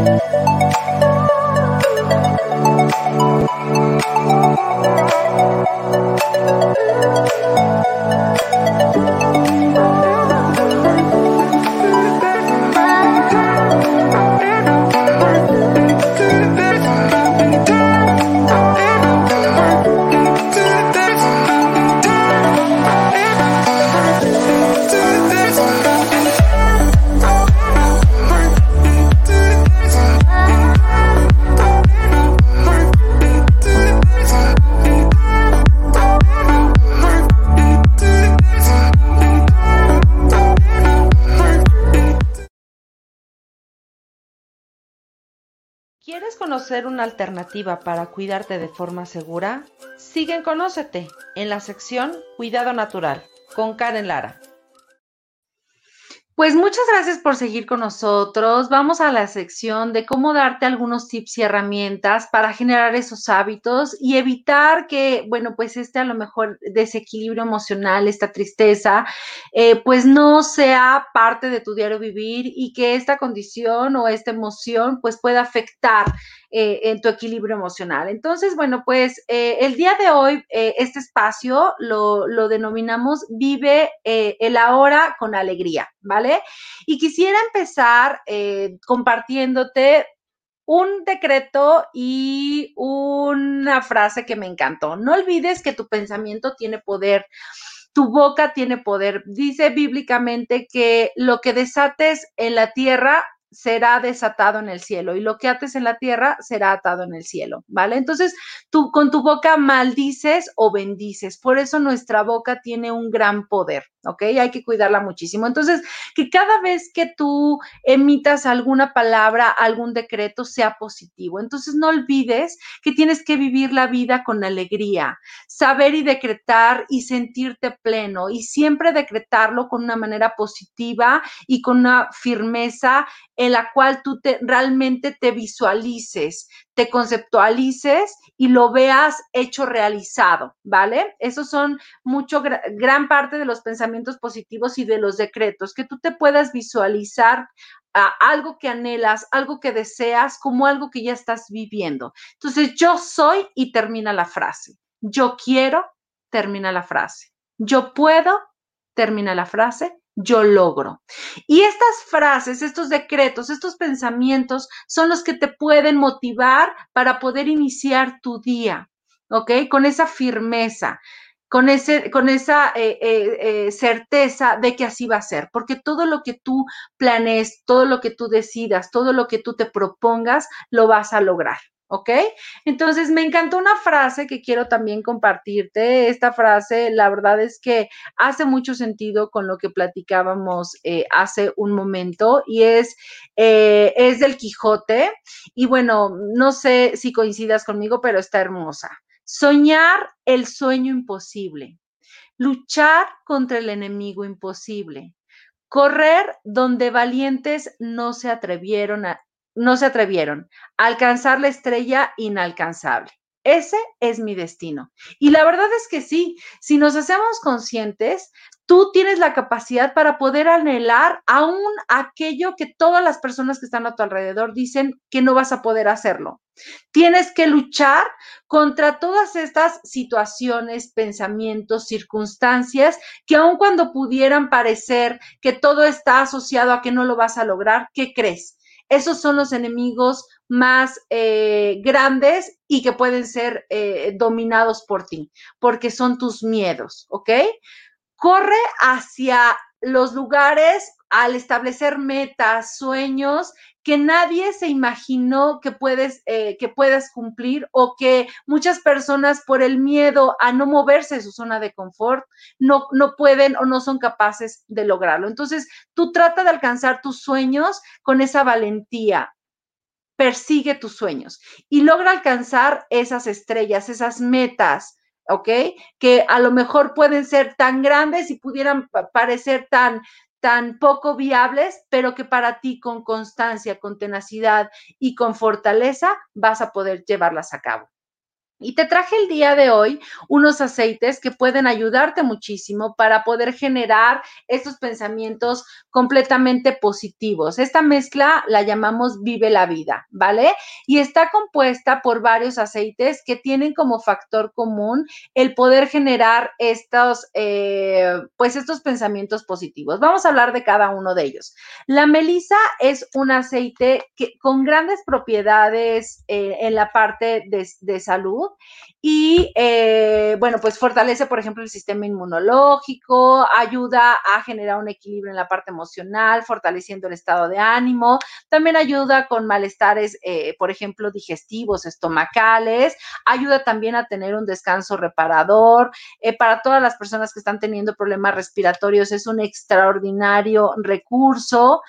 Conocer alternativa para cuidarte de forma segura? Sigue Conócete en la sección Cuidado Natural con Karen Lara. Pues muchas gracias por seguir con nosotros. Vamos a la sección de cómo darte algunos tips y herramientas para generar esos hábitos y evitar que, bueno, pues este a lo mejor desequilibrio emocional, esta tristeza, eh, pues no sea parte de tu diario vivir y que esta condición o esta emoción pues pueda afectar eh, en tu equilibrio emocional. Entonces, bueno, pues eh, el día de hoy, eh, este espacio lo, lo denominamos Vive el ahora con alegría, ¿vale? Y quisiera empezar compartiéndote un decreto y una frase que me encantó. No olvides que tu pensamiento tiene poder tu boca tiene poder. Dice bíblicamente que lo que desates en la tierra será desatado en el cielo y lo que ates en la tierra será atado en el cielo, ¿vale? Entonces, tú con tu boca maldices o bendices. Por eso nuestra boca tiene un gran poder, ¿ok? Hay que cuidarla muchísimo. Entonces, que cada vez que tú emitas alguna palabra, algún decreto, sea positivo. Entonces, no olvides que tienes que vivir la vida con alegría, saber y decretar y sentirte pleno y siempre decretarlo con una manera positiva y con una firmeza en la cual tú te, realmente te visualices, te conceptualices y lo veas hecho realizado, ¿vale? Esos son mucho, gran parte de los pensamientos positivos y de los decretos, que tú te puedas visualizar a algo que anhelas, algo que deseas, como algo que ya estás viviendo. Entonces, yo soy y termina la frase. Yo quiero, termina la frase. Yo puedo, termina la frase yo logro. Y estas frases, estos decretos, estos pensamientos son los que te pueden motivar para poder iniciar tu día, ¿ok? Con esa firmeza. Con, ese, con esa eh, eh, eh, certeza de que así va a ser, porque todo lo que tú planees, todo lo que tú decidas, todo lo que tú te propongas, lo vas a lograr. ¿Ok? Entonces, me encantó una frase que quiero también compartirte. Esta frase, la verdad es que hace mucho sentido con lo que platicábamos eh, hace un momento y es, eh, es del Quijote. Y bueno, no sé si coincidas conmigo, pero está hermosa. Soñar el sueño imposible, luchar contra el enemigo imposible, correr donde valientes no se atrevieron a, no se atrevieron a alcanzar la estrella inalcanzable. Ese es mi destino. Y la verdad es que sí, si nos hacemos conscientes, tú tienes la capacidad para poder anhelar aún aquello que todas las personas que están a tu alrededor dicen que no vas a poder hacerlo. Tienes que luchar contra todas estas situaciones, pensamientos, circunstancias que aun cuando pudieran parecer que todo está asociado a que no lo vas a lograr, ¿qué crees? Esos son los enemigos más eh, grandes y que pueden ser eh, dominados por ti, porque son tus miedos, ¿ok? Corre hacia los lugares al establecer metas, sueños que nadie se imaginó que puedes, eh, que puedas cumplir o que muchas personas por el miedo a no moverse de su zona de confort no, no pueden o no son capaces de lograrlo. Entonces, tú trata de alcanzar tus sueños con esa valentía, persigue tus sueños y logra alcanzar esas estrellas, esas metas, ¿ok? Que a lo mejor pueden ser tan grandes y pudieran parecer tan, tan poco viables, pero que para ti con constancia, con tenacidad y con fortaleza vas a poder llevarlas a cabo. Y te traje el día de hoy unos aceites que pueden ayudarte muchísimo para poder generar estos pensamientos completamente positivos. Esta mezcla la llamamos Vive la vida, ¿vale? Y está compuesta por varios aceites que tienen como factor común el poder generar estos, eh, pues estos pensamientos positivos. Vamos a hablar de cada uno de ellos. La melisa es un aceite que, con grandes propiedades eh, en la parte de, de salud y eh, bueno, pues fortalece, por ejemplo, el sistema inmunológico, ayuda a generar un equilibrio en la parte emocional, fortaleciendo el estado de ánimo, también ayuda con malestares, eh, por ejemplo, digestivos, estomacales, ayuda también a tener un descanso reparador. Eh, para todas las personas que están teniendo problemas respiratorios, es un extraordinario recurso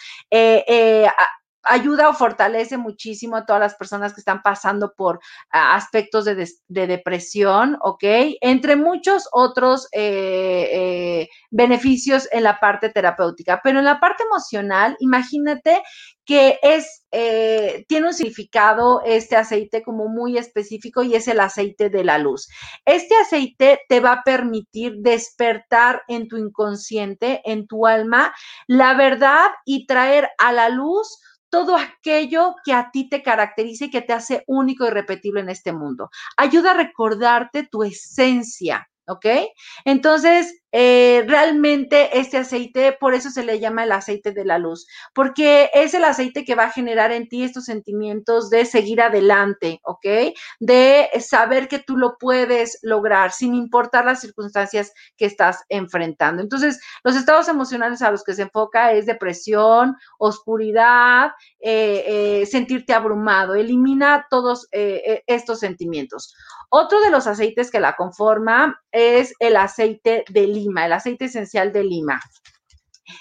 ayuda o fortalece muchísimo a todas las personas que están pasando por ah, aspectos de, depresión, ¿ok? Entre muchos otros eh, eh, beneficios en la parte terapéutica. Pero en la parte emocional, imagínate que es, eh, tiene un significado este aceite como muy específico y es el aceite de la luz. Este aceite te va a permitir despertar en tu inconsciente, en tu alma, la verdad y traer a la luz todo aquello que a ti te caracteriza y que te hace único y repetible en este mundo. Ayuda a recordarte tu esencia, ¿ok? Entonces, eh, realmente este aceite, por eso se le llama el aceite de la luz, porque es el aceite que va a generar en ti estos sentimientos de seguir adelante, ¿ok? De saber que tú lo puedes lograr sin importar las circunstancias que estás enfrentando. Entonces, los estados emocionales a los que se enfoca es depresión, oscuridad, eh, eh, sentirte abrumado, elimina todos estos sentimientos. Otro de los aceites que la conforma es el aceite de lima, el aceite esencial de lima.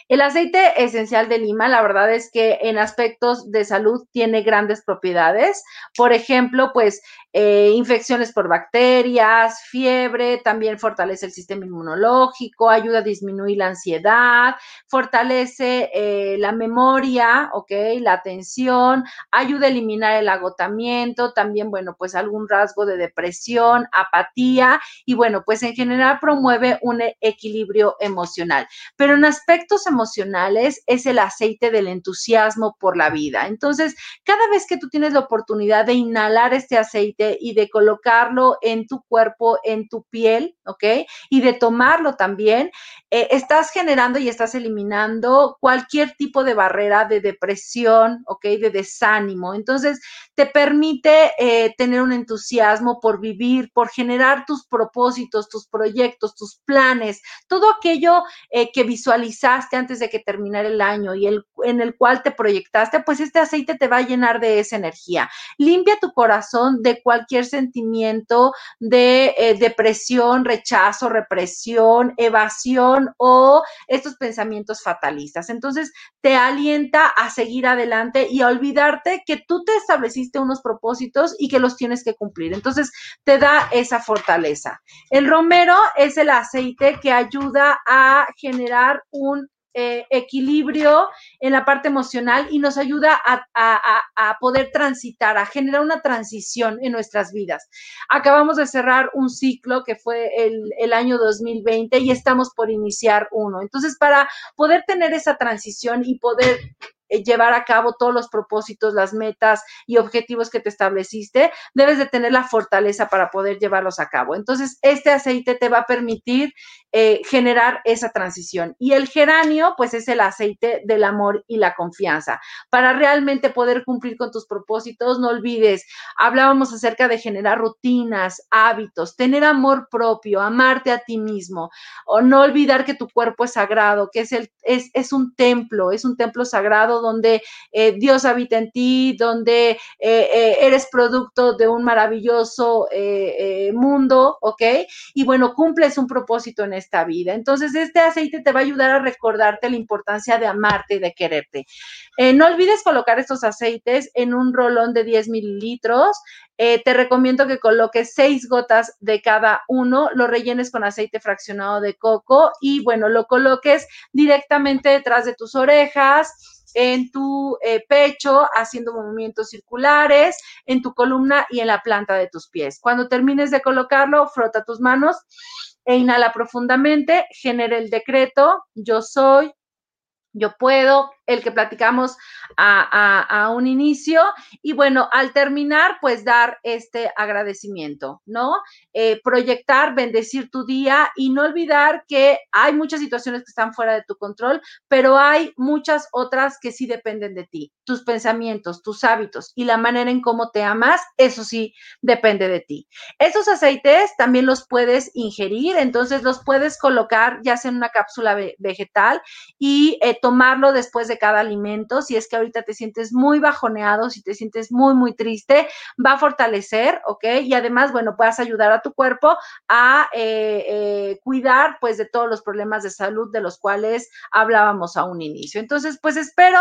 El aceite esencial de lima, la verdad es que en aspectos de salud tiene grandes propiedades. Por ejemplo, pues eh, infecciones por bacterias, fiebre, también fortalece el sistema inmunológico, ayuda a disminuir la ansiedad, fortalece eh, la memoria, ¿ok? La atención, ayuda a eliminar el agotamiento, también, bueno, pues algún rasgo de depresión, apatía y bueno, pues en general promueve un equilibrio emocional. Pero en aspectos emocionales es el aceite del entusiasmo por la vida. Entonces, cada vez que tú tienes la oportunidad de inhalar este aceite, y de colocarlo en tu cuerpo, en tu piel, ¿ok? Y de tomarlo también, eh, estás generando y estás eliminando cualquier tipo de barrera de depresión, ¿ok? De desánimo. Entonces, te permite eh, tener un entusiasmo por vivir, por generar tus propósitos, tus proyectos, tus planes, todo aquello eh, que visualizaste antes de que terminara el año y el, en el cual te proyectaste, pues este aceite te va a llenar de esa energía. Limpia tu corazón de cualquier sentimiento de eh, depresión, rechazo, represión, evasión o estos pensamientos fatalistas. Entonces, te alienta a seguir adelante y a olvidarte que tú te estableciste unos propósitos y que los tienes que cumplir. Entonces, te da esa fortaleza. El romero es el aceite que ayuda a generar un eh, equilibrio en la parte emocional y nos ayuda a, poder transitar, a generar una transición en nuestras vidas. Acabamos de cerrar un ciclo que fue el, el año 2020 y estamos por iniciar uno. Entonces, para poder tener esa transición y poder llevar a cabo todos los propósitos, las metas y objetivos que te estableciste, debes de tener la fortaleza para poder llevarlos a cabo. Entonces, este aceite te va a permitir eh, generar esa transición. Y el geranio, pues es el aceite del amor y la confianza. Para realmente poder cumplir con tus propósitos, no olvides, hablábamos acerca de generar rutinas, hábitos, tener amor propio, amarte a ti mismo, o no olvidar que tu cuerpo es sagrado, que es, el, es, es un templo, es un templo sagrado donde eh, Dios habita en ti, donde eh, eres producto de un maravilloso mundo, ¿ok? Y bueno, cumples un propósito en esta vida. Entonces, este aceite te va a ayudar a recordarte la importancia de amarte y de quererte. Eh, no olvides colocar estos aceites en un rolón de 10 mililitros. Eh, te recomiendo que coloques seis gotas de cada uno, lo rellenes con aceite fraccionado de coco y bueno, lo coloques directamente detrás de tus orejas en tu eh, pecho, haciendo movimientos circulares, en tu columna y en la planta de tus pies. Cuando termines de colocarlo, frota tus manos e inhala profundamente, genera el decreto, yo soy, yo puedo, el que platicamos a, un inicio. Y bueno, al terminar, pues dar este agradecimiento, ¿no? Eh, proyectar, bendecir tu día y no olvidar que hay muchas situaciones que están fuera de tu control, pero hay muchas otras que sí dependen de ti. Tus pensamientos, tus hábitos y la manera en cómo te amas, eso sí depende de ti. Esos aceites también los puedes ingerir, entonces los puedes colocar ya sea en una cápsula vegetal y eh, tomarlo después de cada alimento. Si es que ahorita te sientes muy bajoneado, si te sientes muy, muy triste, va a fortalecer, ¿ok? Y además, bueno, puedas ayudar a tu cuerpo a eh, eh, cuidar, pues, de todos los problemas de salud de los cuales hablábamos a un inicio. Entonces, pues, espero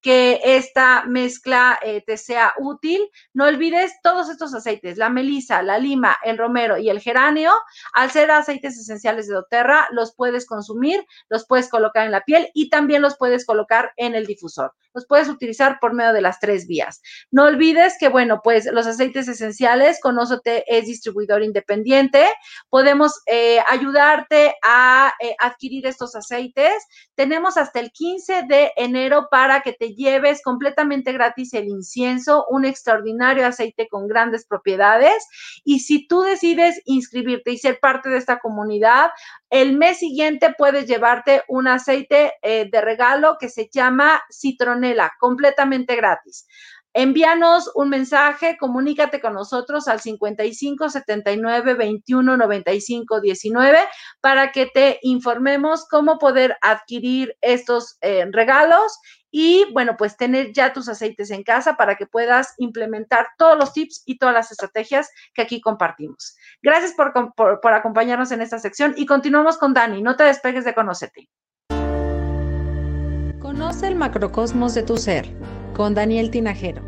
que esta mezcla eh, te sea útil. No olvides todos estos aceites, la melisa, la lima, el romero y el geranio. Al ser aceites esenciales de doTERRA, los puedes consumir, los puedes colocar en la piel y también los puedes colocar en el difusor. Los puedes utilizar por medio de las tres vías. No olvides que, bueno, pues los aceites esenciales, Conócete es distribuidor independiente. Podemos eh, ayudarte a eh, adquirir estos aceites. Tenemos hasta el 15 de enero para que te lleves completamente gratis el incienso, un extraordinario aceite con grandes propiedades. Y si tú decides inscribirte y ser parte de esta comunidad, el mes siguiente puedes llevarte un aceite eh, de regalo que se llama completamente gratis. Envíanos un mensaje, comunícate con nosotros al 55 79 21 95 19 para que te informemos cómo poder adquirir estos eh, regalos y bueno, pues tener ya tus aceites en casa para que puedas implementar todos los tips y todas las estrategias que aquí compartimos. Gracias por, por acompañarnos en esta sección y continuamos con Dani. No te despegues de Conocete. El macrocosmos de tu ser con Daniel Tinajero.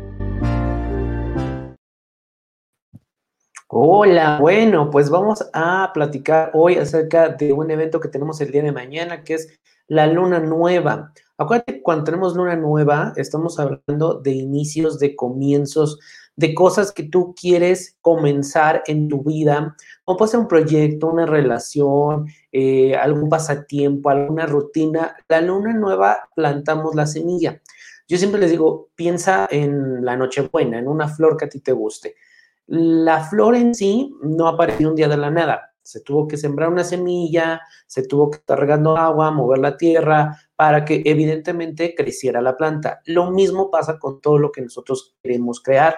Hola, bueno, pues vamos a platicar hoy acerca de un evento que tenemos el día de mañana, que es la luna nueva. Acuérdate, cuando tenemos luna nueva, estamos hablando de inicios, de comienzos, de cosas que tú quieres comenzar en tu vida, como puede ser un proyecto, una relación, eh, algún pasatiempo, alguna rutina. La luna nueva plantamos la semilla. Yo siempre les digo, piensa en la Nochebuena, en una flor que a ti te guste. La flor en sí no apareció un día de la nada. Se tuvo que sembrar una semilla, se tuvo que estar regando agua, mover la tierra para que evidentemente creciera la planta. Lo mismo pasa con todo lo que nosotros queremos crear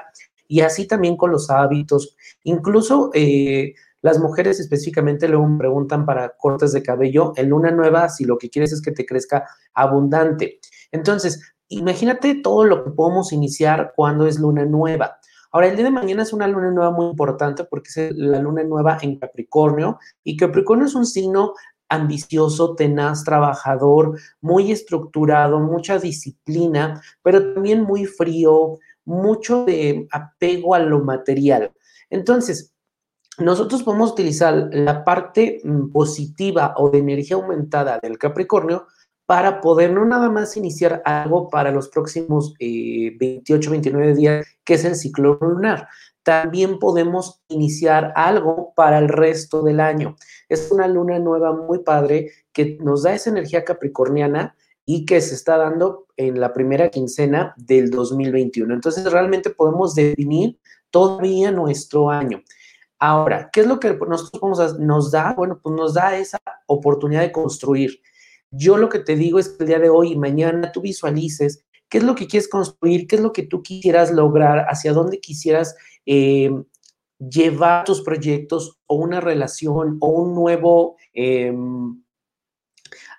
y así también con los hábitos. Incluso eh, las mujeres específicamente luego me preguntan para cortes de cabello en luna nueva si lo que quieres es que te crezca abundante. Entonces, imagínate todo lo que podemos iniciar cuando es luna nueva. Ahora, el día de mañana es una luna nueva muy importante porque es la luna nueva en Capricornio y Capricornio es un signo ambicioso, tenaz, trabajador, muy estructurado, mucha disciplina, pero también muy frío, mucho de apego a lo material. Entonces, nosotros podemos utilizar la parte mm, positiva o de energía aumentada del Capricornio para poder no nada más iniciar algo para los próximos 28, eh, 29 días, que es el ciclo lunar. También podemos iniciar algo para el resto del año. Es una luna nueva muy padre que nos da esa energía capricorniana y que se está dando en la primera quincena del 2021. Entonces, realmente podemos definir todavía nuestro año. Ahora, ¿qué es lo que nosotros nos da? Bueno, pues nos da esa oportunidad de construir. Yo lo que te digo es que el día de hoy y mañana tú visualices qué es lo que quieres construir, qué es lo que tú quisieras lograr, hacia dónde quisieras eh, llevar tus proyectos o una relación o un nuevo, em,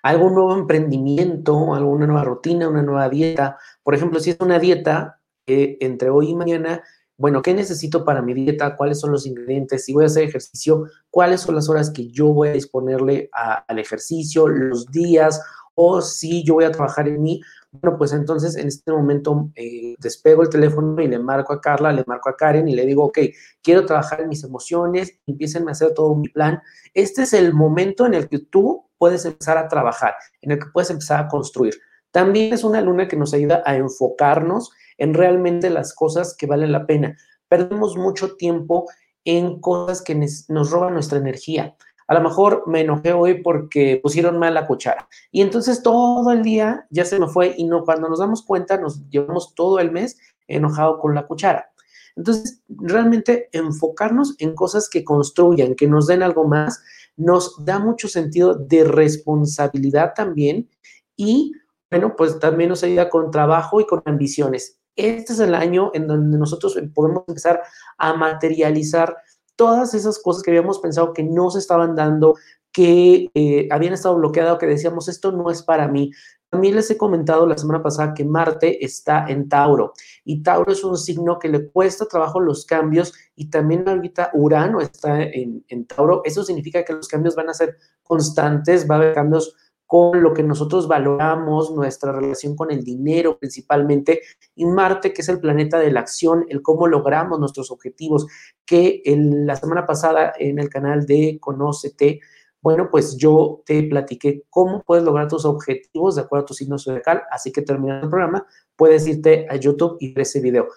algún nuevo emprendimiento, alguna nueva rutina, una nueva dieta. Por ejemplo, si es una dieta entre hoy y mañana, bueno, ¿qué necesito para mi dieta? ¿Cuáles son los ingredientes? Si voy a hacer ejercicio, ¿cuáles son las horas que yo voy a disponerle al ejercicio, los días? O si yo voy a trabajar en mí, bueno, pues entonces en este momento eh, despego el teléfono y le marco a Carla, le marco a Karen y le digo, ok, quiero trabajar en mis emociones, empiecen a hacer todo mi plan. Este es el momento en el que tú puedes empezar a trabajar, en el que puedes empezar a construir. También es una luna que nos ayuda a enfocarnos en realmente las cosas que valen la pena. Perdemos mucho tiempo en cosas que nos roban nuestra energía. A lo mejor me enojé hoy porque pusieron mal la cuchara. Y entonces todo el día ya se me fue y no, cuando nos damos cuenta nos llevamos todo el mes enojado con la cuchara. Entonces, realmente enfocarnos en cosas que construyan, que nos den algo más, nos da mucho sentido de responsabilidad también y, bueno, pues también nos ayuda con trabajo y con ambiciones. Este es el año en donde nosotros podemos empezar a materializar todas esas cosas que habíamos pensado que no se estaban dando, que eh, habían estado bloqueadas, que decíamos, esto no es para mí. También les he comentado la semana pasada que Marte está en Tauro y Tauro es un signo que le cuesta trabajo los cambios y también ahorita Urano está en, en Tauro. Eso significa que los cambios van a ser constantes, va a haber cambios con lo que nosotros valoramos, nuestra relación con el dinero principalmente, y Marte, que es el planeta de la acción, el cómo logramos nuestros objetivos, que la semana pasada en el canal de Conócete, bueno, pues yo te platiqué cómo puedes lograr tus objetivos de acuerdo a tu signo zodiacal, así que terminando el programa, puedes irte a YouTube y ver ese video.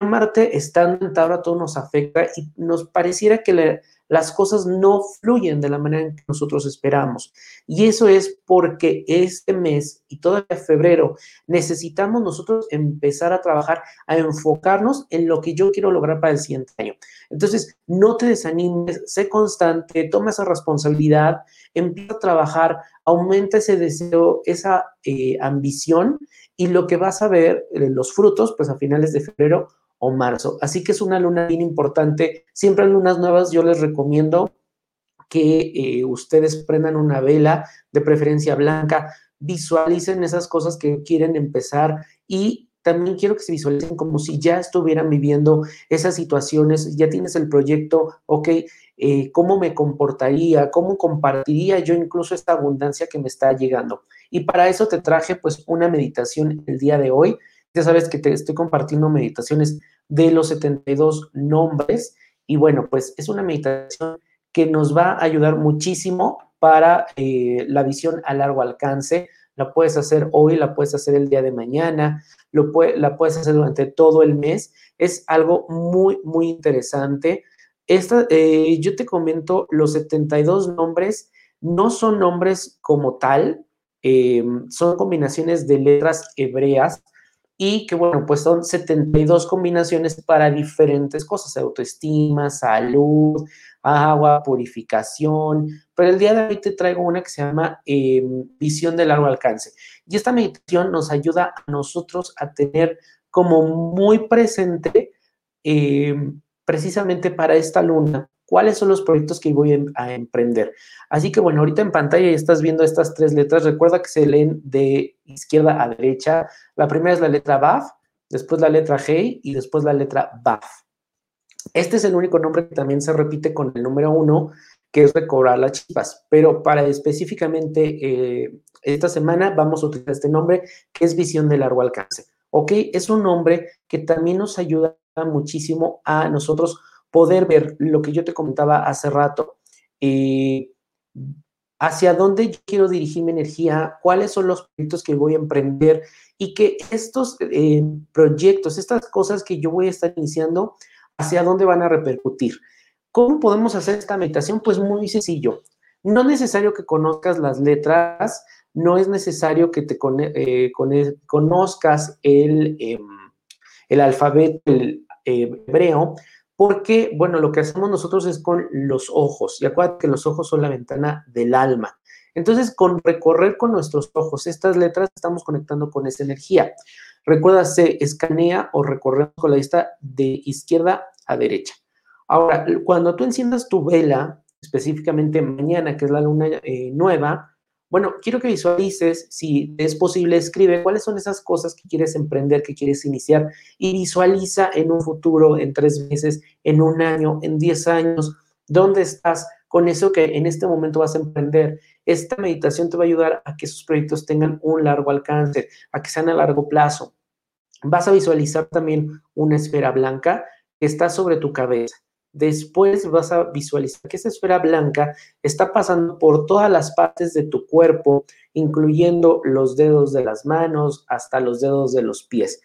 Marte estando en Tauro, todo nos afecta y nos pareciera que las cosas no fluyen de la manera en que nosotros esperamos. Y eso es porque este mes y todo febrero necesitamos nosotros empezar a trabajar, a enfocarnos en lo que yo quiero lograr para el siguiente año. Entonces, no te desanimes, sé constante, toma esa responsabilidad, empieza a trabajar, aumenta ese deseo, esa eh, ambición y lo que vas a ver, eh, los frutos, pues a finales de febrero o marzo. Así que es una luna bien importante. Siempre en lunas nuevas yo les recomiendo que eh, ustedes prendan una vela, de preferencia blanca, visualicen esas cosas que quieren empezar y también quiero que se visualicen como si ya estuvieran viviendo esas situaciones, ya tienes el proyecto, ok, eh, ¿cómo me comportaría? ¿Cómo compartiría yo incluso esta abundancia que me está llegando? Y para eso te traje pues una meditación el día de hoy ya sabes que te estoy compartiendo meditaciones de los 72 nombres y bueno, pues es una meditación que nos va a ayudar muchísimo para eh, la visión a largo alcance. La puedes hacer hoy, la puedes hacer el día de mañana, lo la puedes hacer durante todo el mes. Es algo muy, muy interesante. Esta, eh, yo te comento, los 72 nombres no son nombres como tal, eh, son combinaciones de letras hebreas y que bueno, pues son 72 combinaciones para diferentes cosas, autoestima, salud, agua, purificación, pero el día de hoy te traigo una que se llama em, visión de largo alcance. Y esta meditación nos ayuda a nosotros a tener como muy presente em, precisamente para esta luna cuáles son los proyectos que voy a emprender. Así que bueno, ahorita en pantalla ya estás viendo estas tres letras. Recuerda que se leen de izquierda a derecha. La primera es la letra BAF, después la letra G y después la letra BAF. Este es el único nombre que también se repite con el número uno, que es recobrar las chispas. Pero para específicamente eh, esta semana vamos a utilizar este nombre, que es visión de largo alcance. ¿Ok? Es un nombre que también nos ayuda muchísimo a nosotros poder ver lo que yo te comentaba hace rato, eh, hacia dónde quiero dirigir mi energía, cuáles son los proyectos que voy a emprender y que estos eh, proyectos, estas cosas que yo voy a estar iniciando, hacia dónde van a repercutir. ¿Cómo podemos hacer esta meditación? Pues muy sencillo. No es necesario que conozcas las letras, no es necesario que te eh, conozcas el, em, el alfabeto el, hebreo, porque, bueno, lo que hacemos nosotros es con los ojos, y acuérdate que los ojos son la ventana del alma. Entonces, con recorrer con nuestros ojos estas letras, estamos conectando con esa energía. Recuerda, se escanea o recorremos con la vista de izquierda a derecha. Ahora, cuando tú enciendas tu vela, específicamente mañana, que es la luna eh, nueva, bueno, quiero que visualices, si es posible, escribe cuáles son esas cosas que quieres emprender, que quieres iniciar y visualiza en un futuro, en tres meses, en un año, en diez años, dónde estás con eso que en este momento vas a emprender. Esta meditación te va a ayudar a que esos proyectos tengan un largo alcance, a que sean a largo plazo. Vas a visualizar también una esfera blanca que está sobre tu cabeza. Después vas a visualizar que esa esfera blanca está pasando por todas las partes de tu cuerpo, incluyendo los dedos de las manos hasta los dedos de los pies.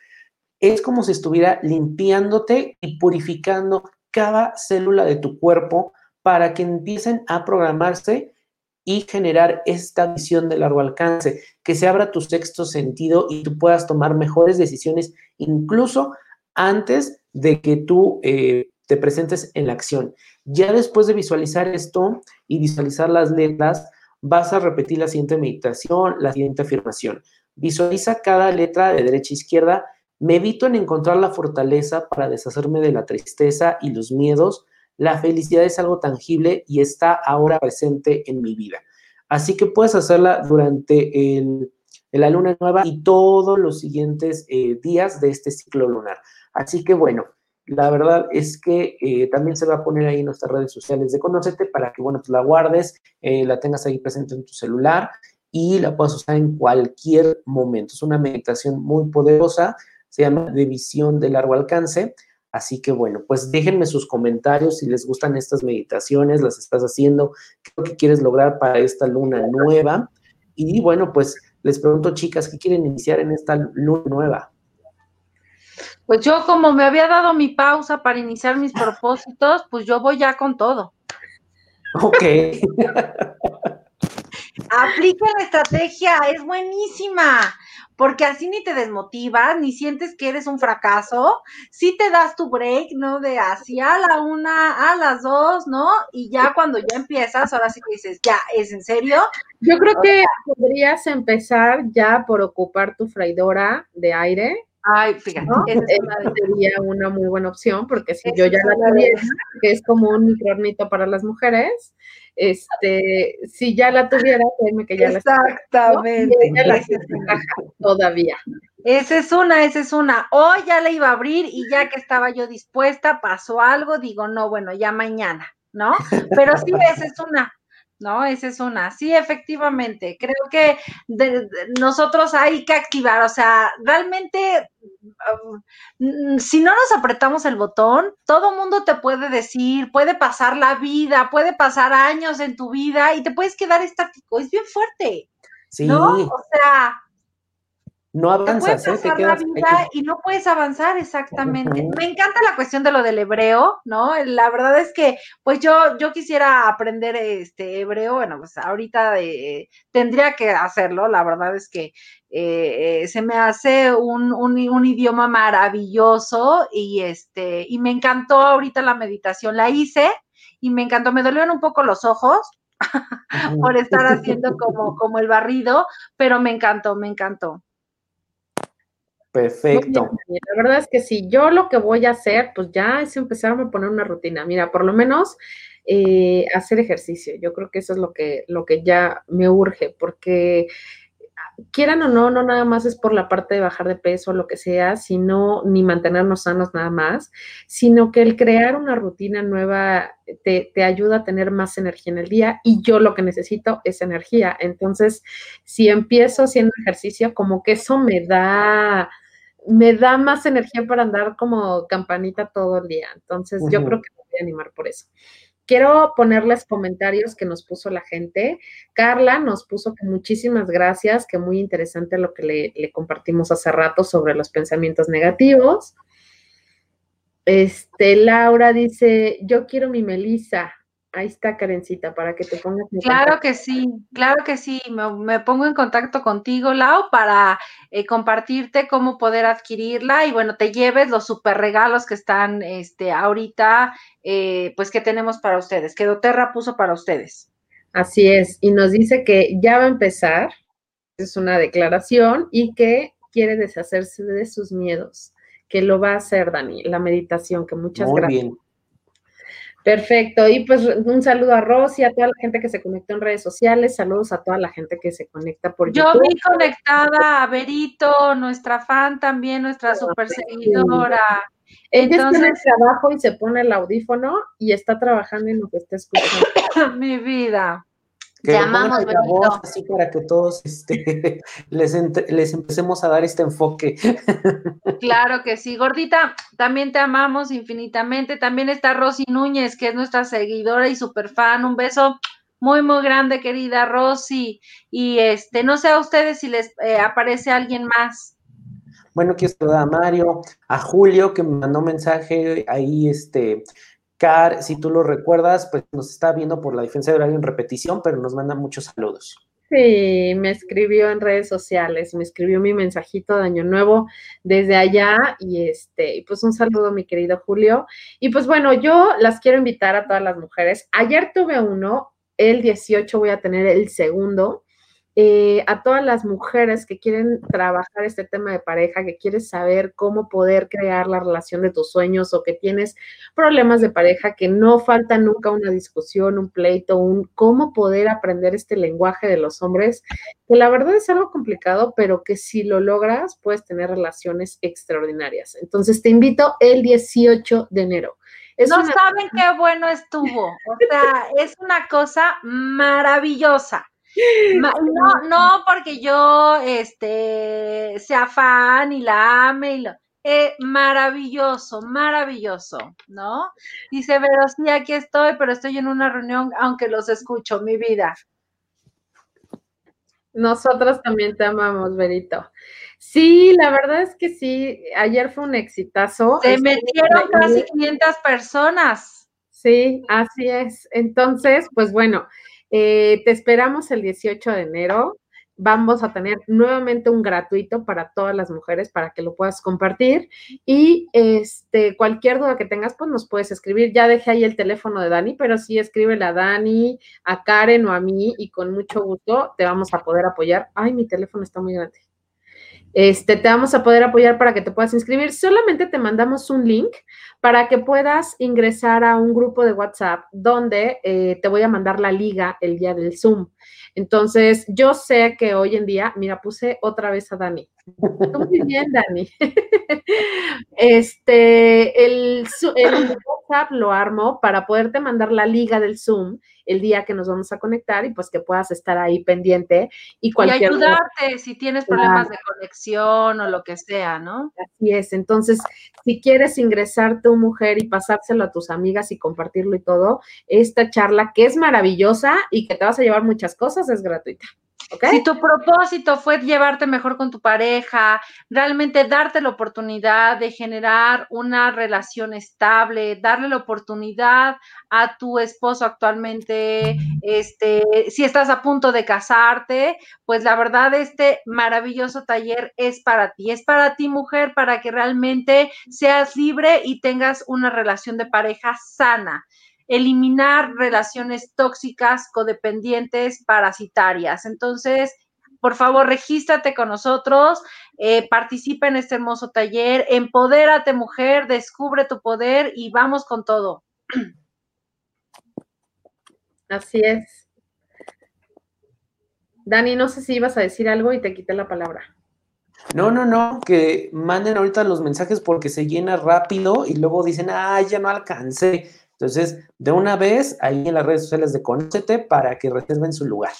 Es como si estuviera limpiándote y purificando cada célula de tu cuerpo para que empiecen a programarse y generar esta visión de largo alcance, que se abra tu sexto sentido y tú puedas tomar mejores decisiones incluso antes de que tú eh, te presentes en la acción. Ya después de visualizar esto y visualizar las letras, vas a repetir la siguiente meditación, la siguiente afirmación. Visualiza cada letra de derecha a izquierda. Medito en encontrar la fortaleza para deshacerme de la tristeza y los miedos. La felicidad es algo tangible y está ahora presente en mi vida. Así que puedes hacerla durante el, la luna nueva y todos los siguientes eh, días de este ciclo lunar. Así que bueno, la verdad es que eh, también se va a poner ahí en nuestras redes sociales de Conocete para que, bueno, pues la guardes, eh, la tengas ahí presente en tu celular y la puedas usar en cualquier momento. Es una meditación muy poderosa, se llama de visión de largo alcance. Así que bueno, pues déjenme sus comentarios si les gustan estas meditaciones, las estás haciendo, qué es lo que quieres lograr para esta luna nueva. Y bueno, pues les pregunto, chicas, ¿qué quieren iniciar en esta luna nueva? Pues yo como me había dado mi pausa para iniciar mis propósitos, pues yo voy ya con todo. Ok. Aplica la estrategia, es buenísima, porque así ni te desmotivas, ni sientes que eres un fracaso, sí te das tu break, ¿no? De hacia la una, a las dos, ¿no? Y ya cuando ya empiezas, ahora sí que dices, ya, ¿es en serio? Yo creo que podrías empezar ya por ocupar tu freidora de aire Ay, fíjate, esa sería una muy buena opción, porque si yo ya la tuviera, que es como un microornito para las mujeres, este, si ya la tuviera, créeme que ya Exactamente. la todavía. Esa es una, esa es una. Hoy ya la iba a abrir y ya que estaba yo dispuesta, pasó algo, digo, no, bueno, ya mañana, ¿no? Pero sí, esa es una. ¿No? Esa es una. Sí, efectivamente. Creo que nosotros hay que activar, o sea, realmente, um, si no nos apretamos el botón, todo mundo te puede decir, puede pasar la vida, puede pasar años en tu vida y te puedes quedar estático. Es bien fuerte. Sí. ¿No? O sea, no avanzas, ¿eh? Te quedas vida y no puedes avanzar exactamente. Me encanta la cuestión de lo del hebreo, ¿no? La verdad es que, pues yo, yo quisiera aprender este hebreo, bueno, pues ahorita eh, tendría que hacerlo, la verdad es que eh, se me hace un, un, idioma maravilloso y este, y me encantó ahorita la meditación, la hice y me encantó, me dolieron un poco los ojos, [LAUGHS] por estar [LAUGHS] haciendo como, como el barrido, pero me encantó, me encantó. Perfecto. La verdad es que si yo lo que voy a hacer, pues ya es empezar a poner una rutina. Mira, por lo menos eh, hacer ejercicio. Yo creo que eso es lo que, lo que ya me urge, porque quieran o no, no nada más es por la parte de bajar de peso o lo que sea, sino ni mantenernos sanos nada más, sino que el crear una rutina nueva te, te, ayuda a tener más energía en el día y yo lo que necesito es energía. Entonces, si empiezo haciendo ejercicio, como que eso me da me da más energía para andar como campanita todo el día. Entonces, yo creo que me voy a animar por eso. Quiero ponerles comentarios que nos puso la gente. Carla nos puso que muchísimas gracias, que muy interesante lo que le, le compartimos hace rato sobre los pensamientos negativos. Este, Laura dice, yo quiero mi Melissa. Ahí está, Karencita, para que te pongas en Claro que sí, claro que sí. Me, pongo en contacto contigo, Lau, para eh, compartirte cómo poder adquirirla y bueno, te lleves los super regalos que están este, ahorita, eh, pues que tenemos para ustedes, que Doterra puso para ustedes. Así es, y nos dice que ya va a empezar, es una declaración, y que quiere deshacerse de sus miedos, que lo va a hacer, Dani, la meditación, que muchas Muy gracias. Bien. Perfecto. Y pues un saludo a Rosy, a toda la gente que se conectó en redes sociales, saludos a toda la gente que se conecta por Yo YouTube. Yo vi conectada a Berito, nuestra fan también, nuestra ah, super seguidora. Ella Entonces, está en el trabajo y se pone el audífono y está trabajando en lo que está escuchando. [COUGHS] Mi vida. Que Llamamos, la voz así para que todos este, [LAUGHS] les, les empecemos a dar este enfoque. [LAUGHS] Claro que sí, gordita, también te amamos infinitamente. También está Rosy Núñez, que es nuestra seguidora y super fan. Un beso muy, muy grande, querida Rosy. Y este, no sé a ustedes si les eh, aparece alguien más. Bueno, quiero saludar a Mario, a Julio, que me mandó mensaje ahí, este, Car, si tú lo recuerdas, pues nos está viendo por la diferencia de horario en repetición, pero nos manda muchos saludos. Sí, me escribió en redes sociales, me escribió mi mensajito de Año Nuevo desde allá y este, pues un saludo mi querido Julio. Y pues bueno, yo las quiero invitar a todas las mujeres. Ayer tuve uno, el 18 voy a tener el segundo. Eh, a todas las mujeres que quieren trabajar este tema de pareja, que quieres saber cómo poder crear la relación de tus sueños o que tienes problemas de pareja, que no falta nunca una discusión, un pleito, un cómo poder aprender este lenguaje de los hombres, que la verdad es algo complicado, pero que si lo logras puedes tener relaciones extraordinarias. Entonces te invito el 18 de enero. no saben qué bueno estuvo. O sea, es una cosa maravillosa. [LAUGHS] No, no porque yo este, sea fan y la ame y lo. Eh, maravilloso, maravilloso, ¿no? Dice, pero sí, aquí estoy, pero estoy en una reunión, aunque los escucho, mi vida. Nosotros también te amamos, Berito. Sí, la verdad es que sí, ayer fue un exitazo. Se metieron casi 500 personas. Sí, así es. Entonces, pues bueno, eh, te esperamos el 18 de enero. Vamos a tener nuevamente un gratuito para todas las mujeres para que lo puedas compartir. Y este, cualquier duda que tengas, pues nos puedes escribir. Ya dejé ahí el teléfono de Dani, pero sí escríbele a Dani, a Karen o a mí y con mucho gusto te vamos a poder apoyar. Ay, mi teléfono está muy grande. Este, te vamos a poder apoyar para que te puedas inscribir. Solamente te mandamos un link para que puedas ingresar a un grupo de WhatsApp donde eh, te voy a mandar la liga el día del Zoom. Entonces, yo sé que hoy en día, mira, puse otra vez a Dani. Muy bien, Dani. Este, el, el WhatsApp lo armo para poderte mandar la liga del Zoom el día que nos vamos a conectar y pues que puedas estar ahí pendiente y cualquier... Y ayudarte si tienes problemas de conexión o lo que sea, ¿no? Así es. Entonces, si quieres ingresar tu mujer y pasárselo a tus amigas y compartirlo y todo, esta charla que es maravillosa y que te vas a llevar muchas cosas es gratuita. Si tu propósito fue llevarte mejor con tu pareja, realmente darte la oportunidad de generar una relación estable, darle la oportunidad a tu esposo actualmente, este, si estás a punto de casarte, pues la verdad este maravilloso taller es para ti, es para ti mujer, para que realmente seas libre y tengas una relación de pareja sana eliminar relaciones tóxicas, codependientes, parasitarias. Entonces, por favor, regístrate con nosotros, eh, participa en este hermoso taller, empodérate mujer, descubre tu poder y vamos con todo. [CLEARS THROAT] Así es. Dani, no sé si ibas a decir algo y te quité la palabra. No, no, no, que manden ahorita los mensajes porque se llena rápido y luego dicen, ah, ya no alcancé. Entonces, de una vez, ahí en las redes sociales de Conócete para que reserven su lugar.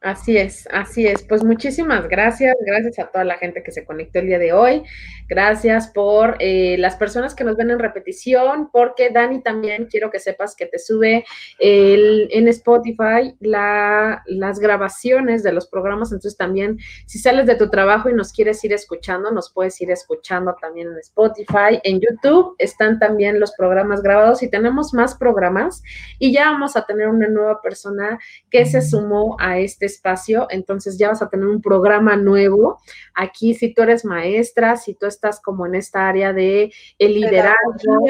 Así es, así es. Pues muchísimas gracias, gracias a toda la gente que se conectó el día de hoy. Gracias por eh, las personas que nos ven en repetición, porque Dani también quiero que sepas que te sube el, en Spotify la, las grabaciones de los programas. Entonces también, si sales de tu trabajo y nos quieres ir escuchando, nos puedes ir escuchando también en Spotify. En YouTube están también los programas grabados y tenemos más programas. Y ya vamos a tener una nueva persona que se sumó a este espacio, entonces ya vas a tener un programa nuevo. Aquí, si tú eres maestra, si tú estás como en esta área de el liderazgo,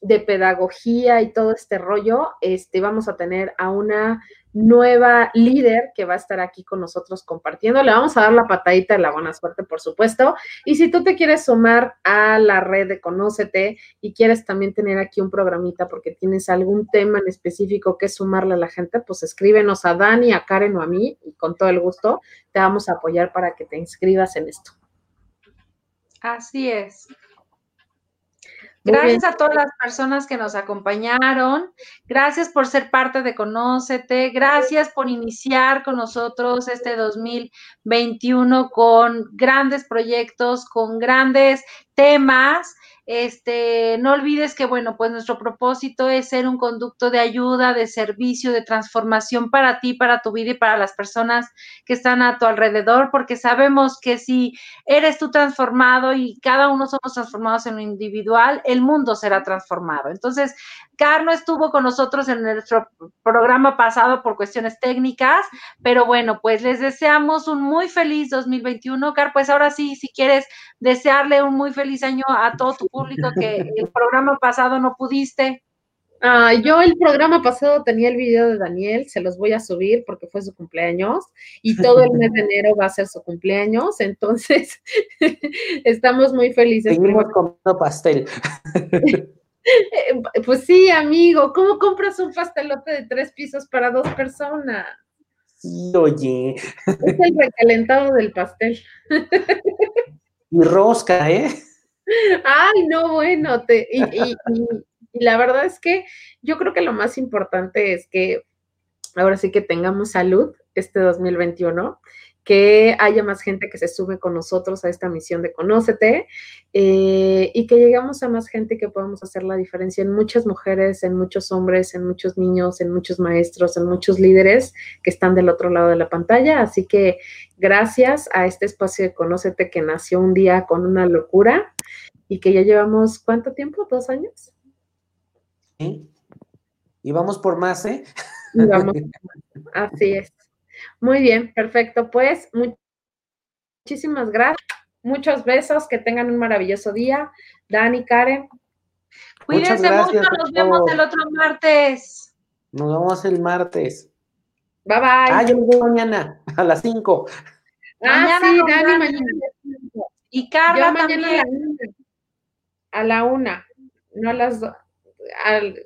de pedagogía y todo este rollo, este, vamos a tener a una nueva líder que va a estar aquí con nosotros compartiendo. Le vamos a dar la patadita de la buena suerte, por supuesto. Y si tú te quieres sumar a la red de Conócete y quieres también tener aquí un programita porque tienes algún tema en específico que sumarle a la gente, pues escríbenos a Dani, a Karen o a mí y con todo el gusto te vamos a apoyar para que te inscribas en esto. Así es. Gracias a todas las personas que nos acompañaron. Gracias por ser parte de Conócete. Gracias por iniciar con nosotros este 2021 con grandes proyectos, con grandes temas este, no olvides que, bueno, pues nuestro propósito es ser un conducto de ayuda, de servicio, de transformación para ti, para tu vida y para las personas que están a tu alrededor, porque sabemos que si eres tú transformado y cada uno somos transformados en lo individual, el mundo será transformado. Entonces, Carlos estuvo con nosotros en nuestro programa pasado por cuestiones técnicas, pero bueno, pues les deseamos un muy feliz 2021. Car, pues ahora sí, si quieres desearle un muy feliz año a todo tu público que el [LAUGHS] programa pasado no pudiste. Ah, yo el programa pasado tenía el video de Daniel, se los voy a subir porque fue su cumpleaños y todo el mes de enero va a ser su cumpleaños, entonces [LAUGHS] estamos muy felices. Seguimos comiendo pastel. [LAUGHS] Eh, pues sí, amigo, ¿cómo compras un pastelote de tres pisos para dos personas? Sí, oye. Es el recalentado del pastel. Y rosca, ¿eh? Ay, no, bueno, te, y, y, y, la verdad es que yo creo que lo más importante es que ahora sí que tengamos salud este 2021 que haya más gente que se sube con nosotros a esta misión de Conócete eh, y que llegamos a más gente que podamos hacer la diferencia en muchas mujeres, en muchos hombres, en muchos niños, en muchos maestros, en muchos líderes que están del otro lado de la pantalla. Así que gracias a este espacio de Conócete que nació un día con una locura y que ya llevamos, ¿cuánto tiempo? ¿Dos años? Sí. Y vamos por más, ¿eh? Y vamos. Así es. Muy bien, perfecto. Pues muchísimas gracias. Muchos besos, que tengan un maravilloso día. Dani, Karen. Cuídense mucho, nos vemos el otro martes. Nos vemos el martes. Bye bye. Ah, yo me veo mañana a las 5. Ah, sí, Dani, mañana. Y Carla mañana también. A la una, no a las dos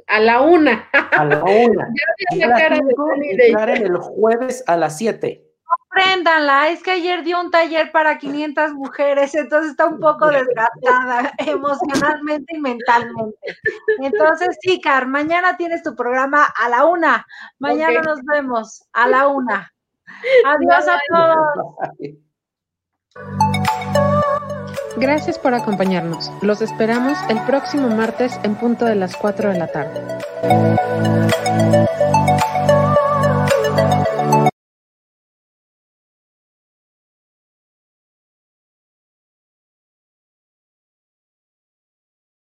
a, la una. A la una. [LAUGHS] ya la cara de el jueves a las siete. Préndanla, es que ayer dio un taller para 500 mujeres, entonces está un poco [LAUGHS] desgastada [LAUGHS] emocionalmente y mentalmente. Entonces, sí, Car, mañana tienes tu programa a la una. Mañana nos vemos a la una. Adiós a todos. Gracias por acompañarnos. Los esperamos el próximo martes en punto de las 4 de la tarde.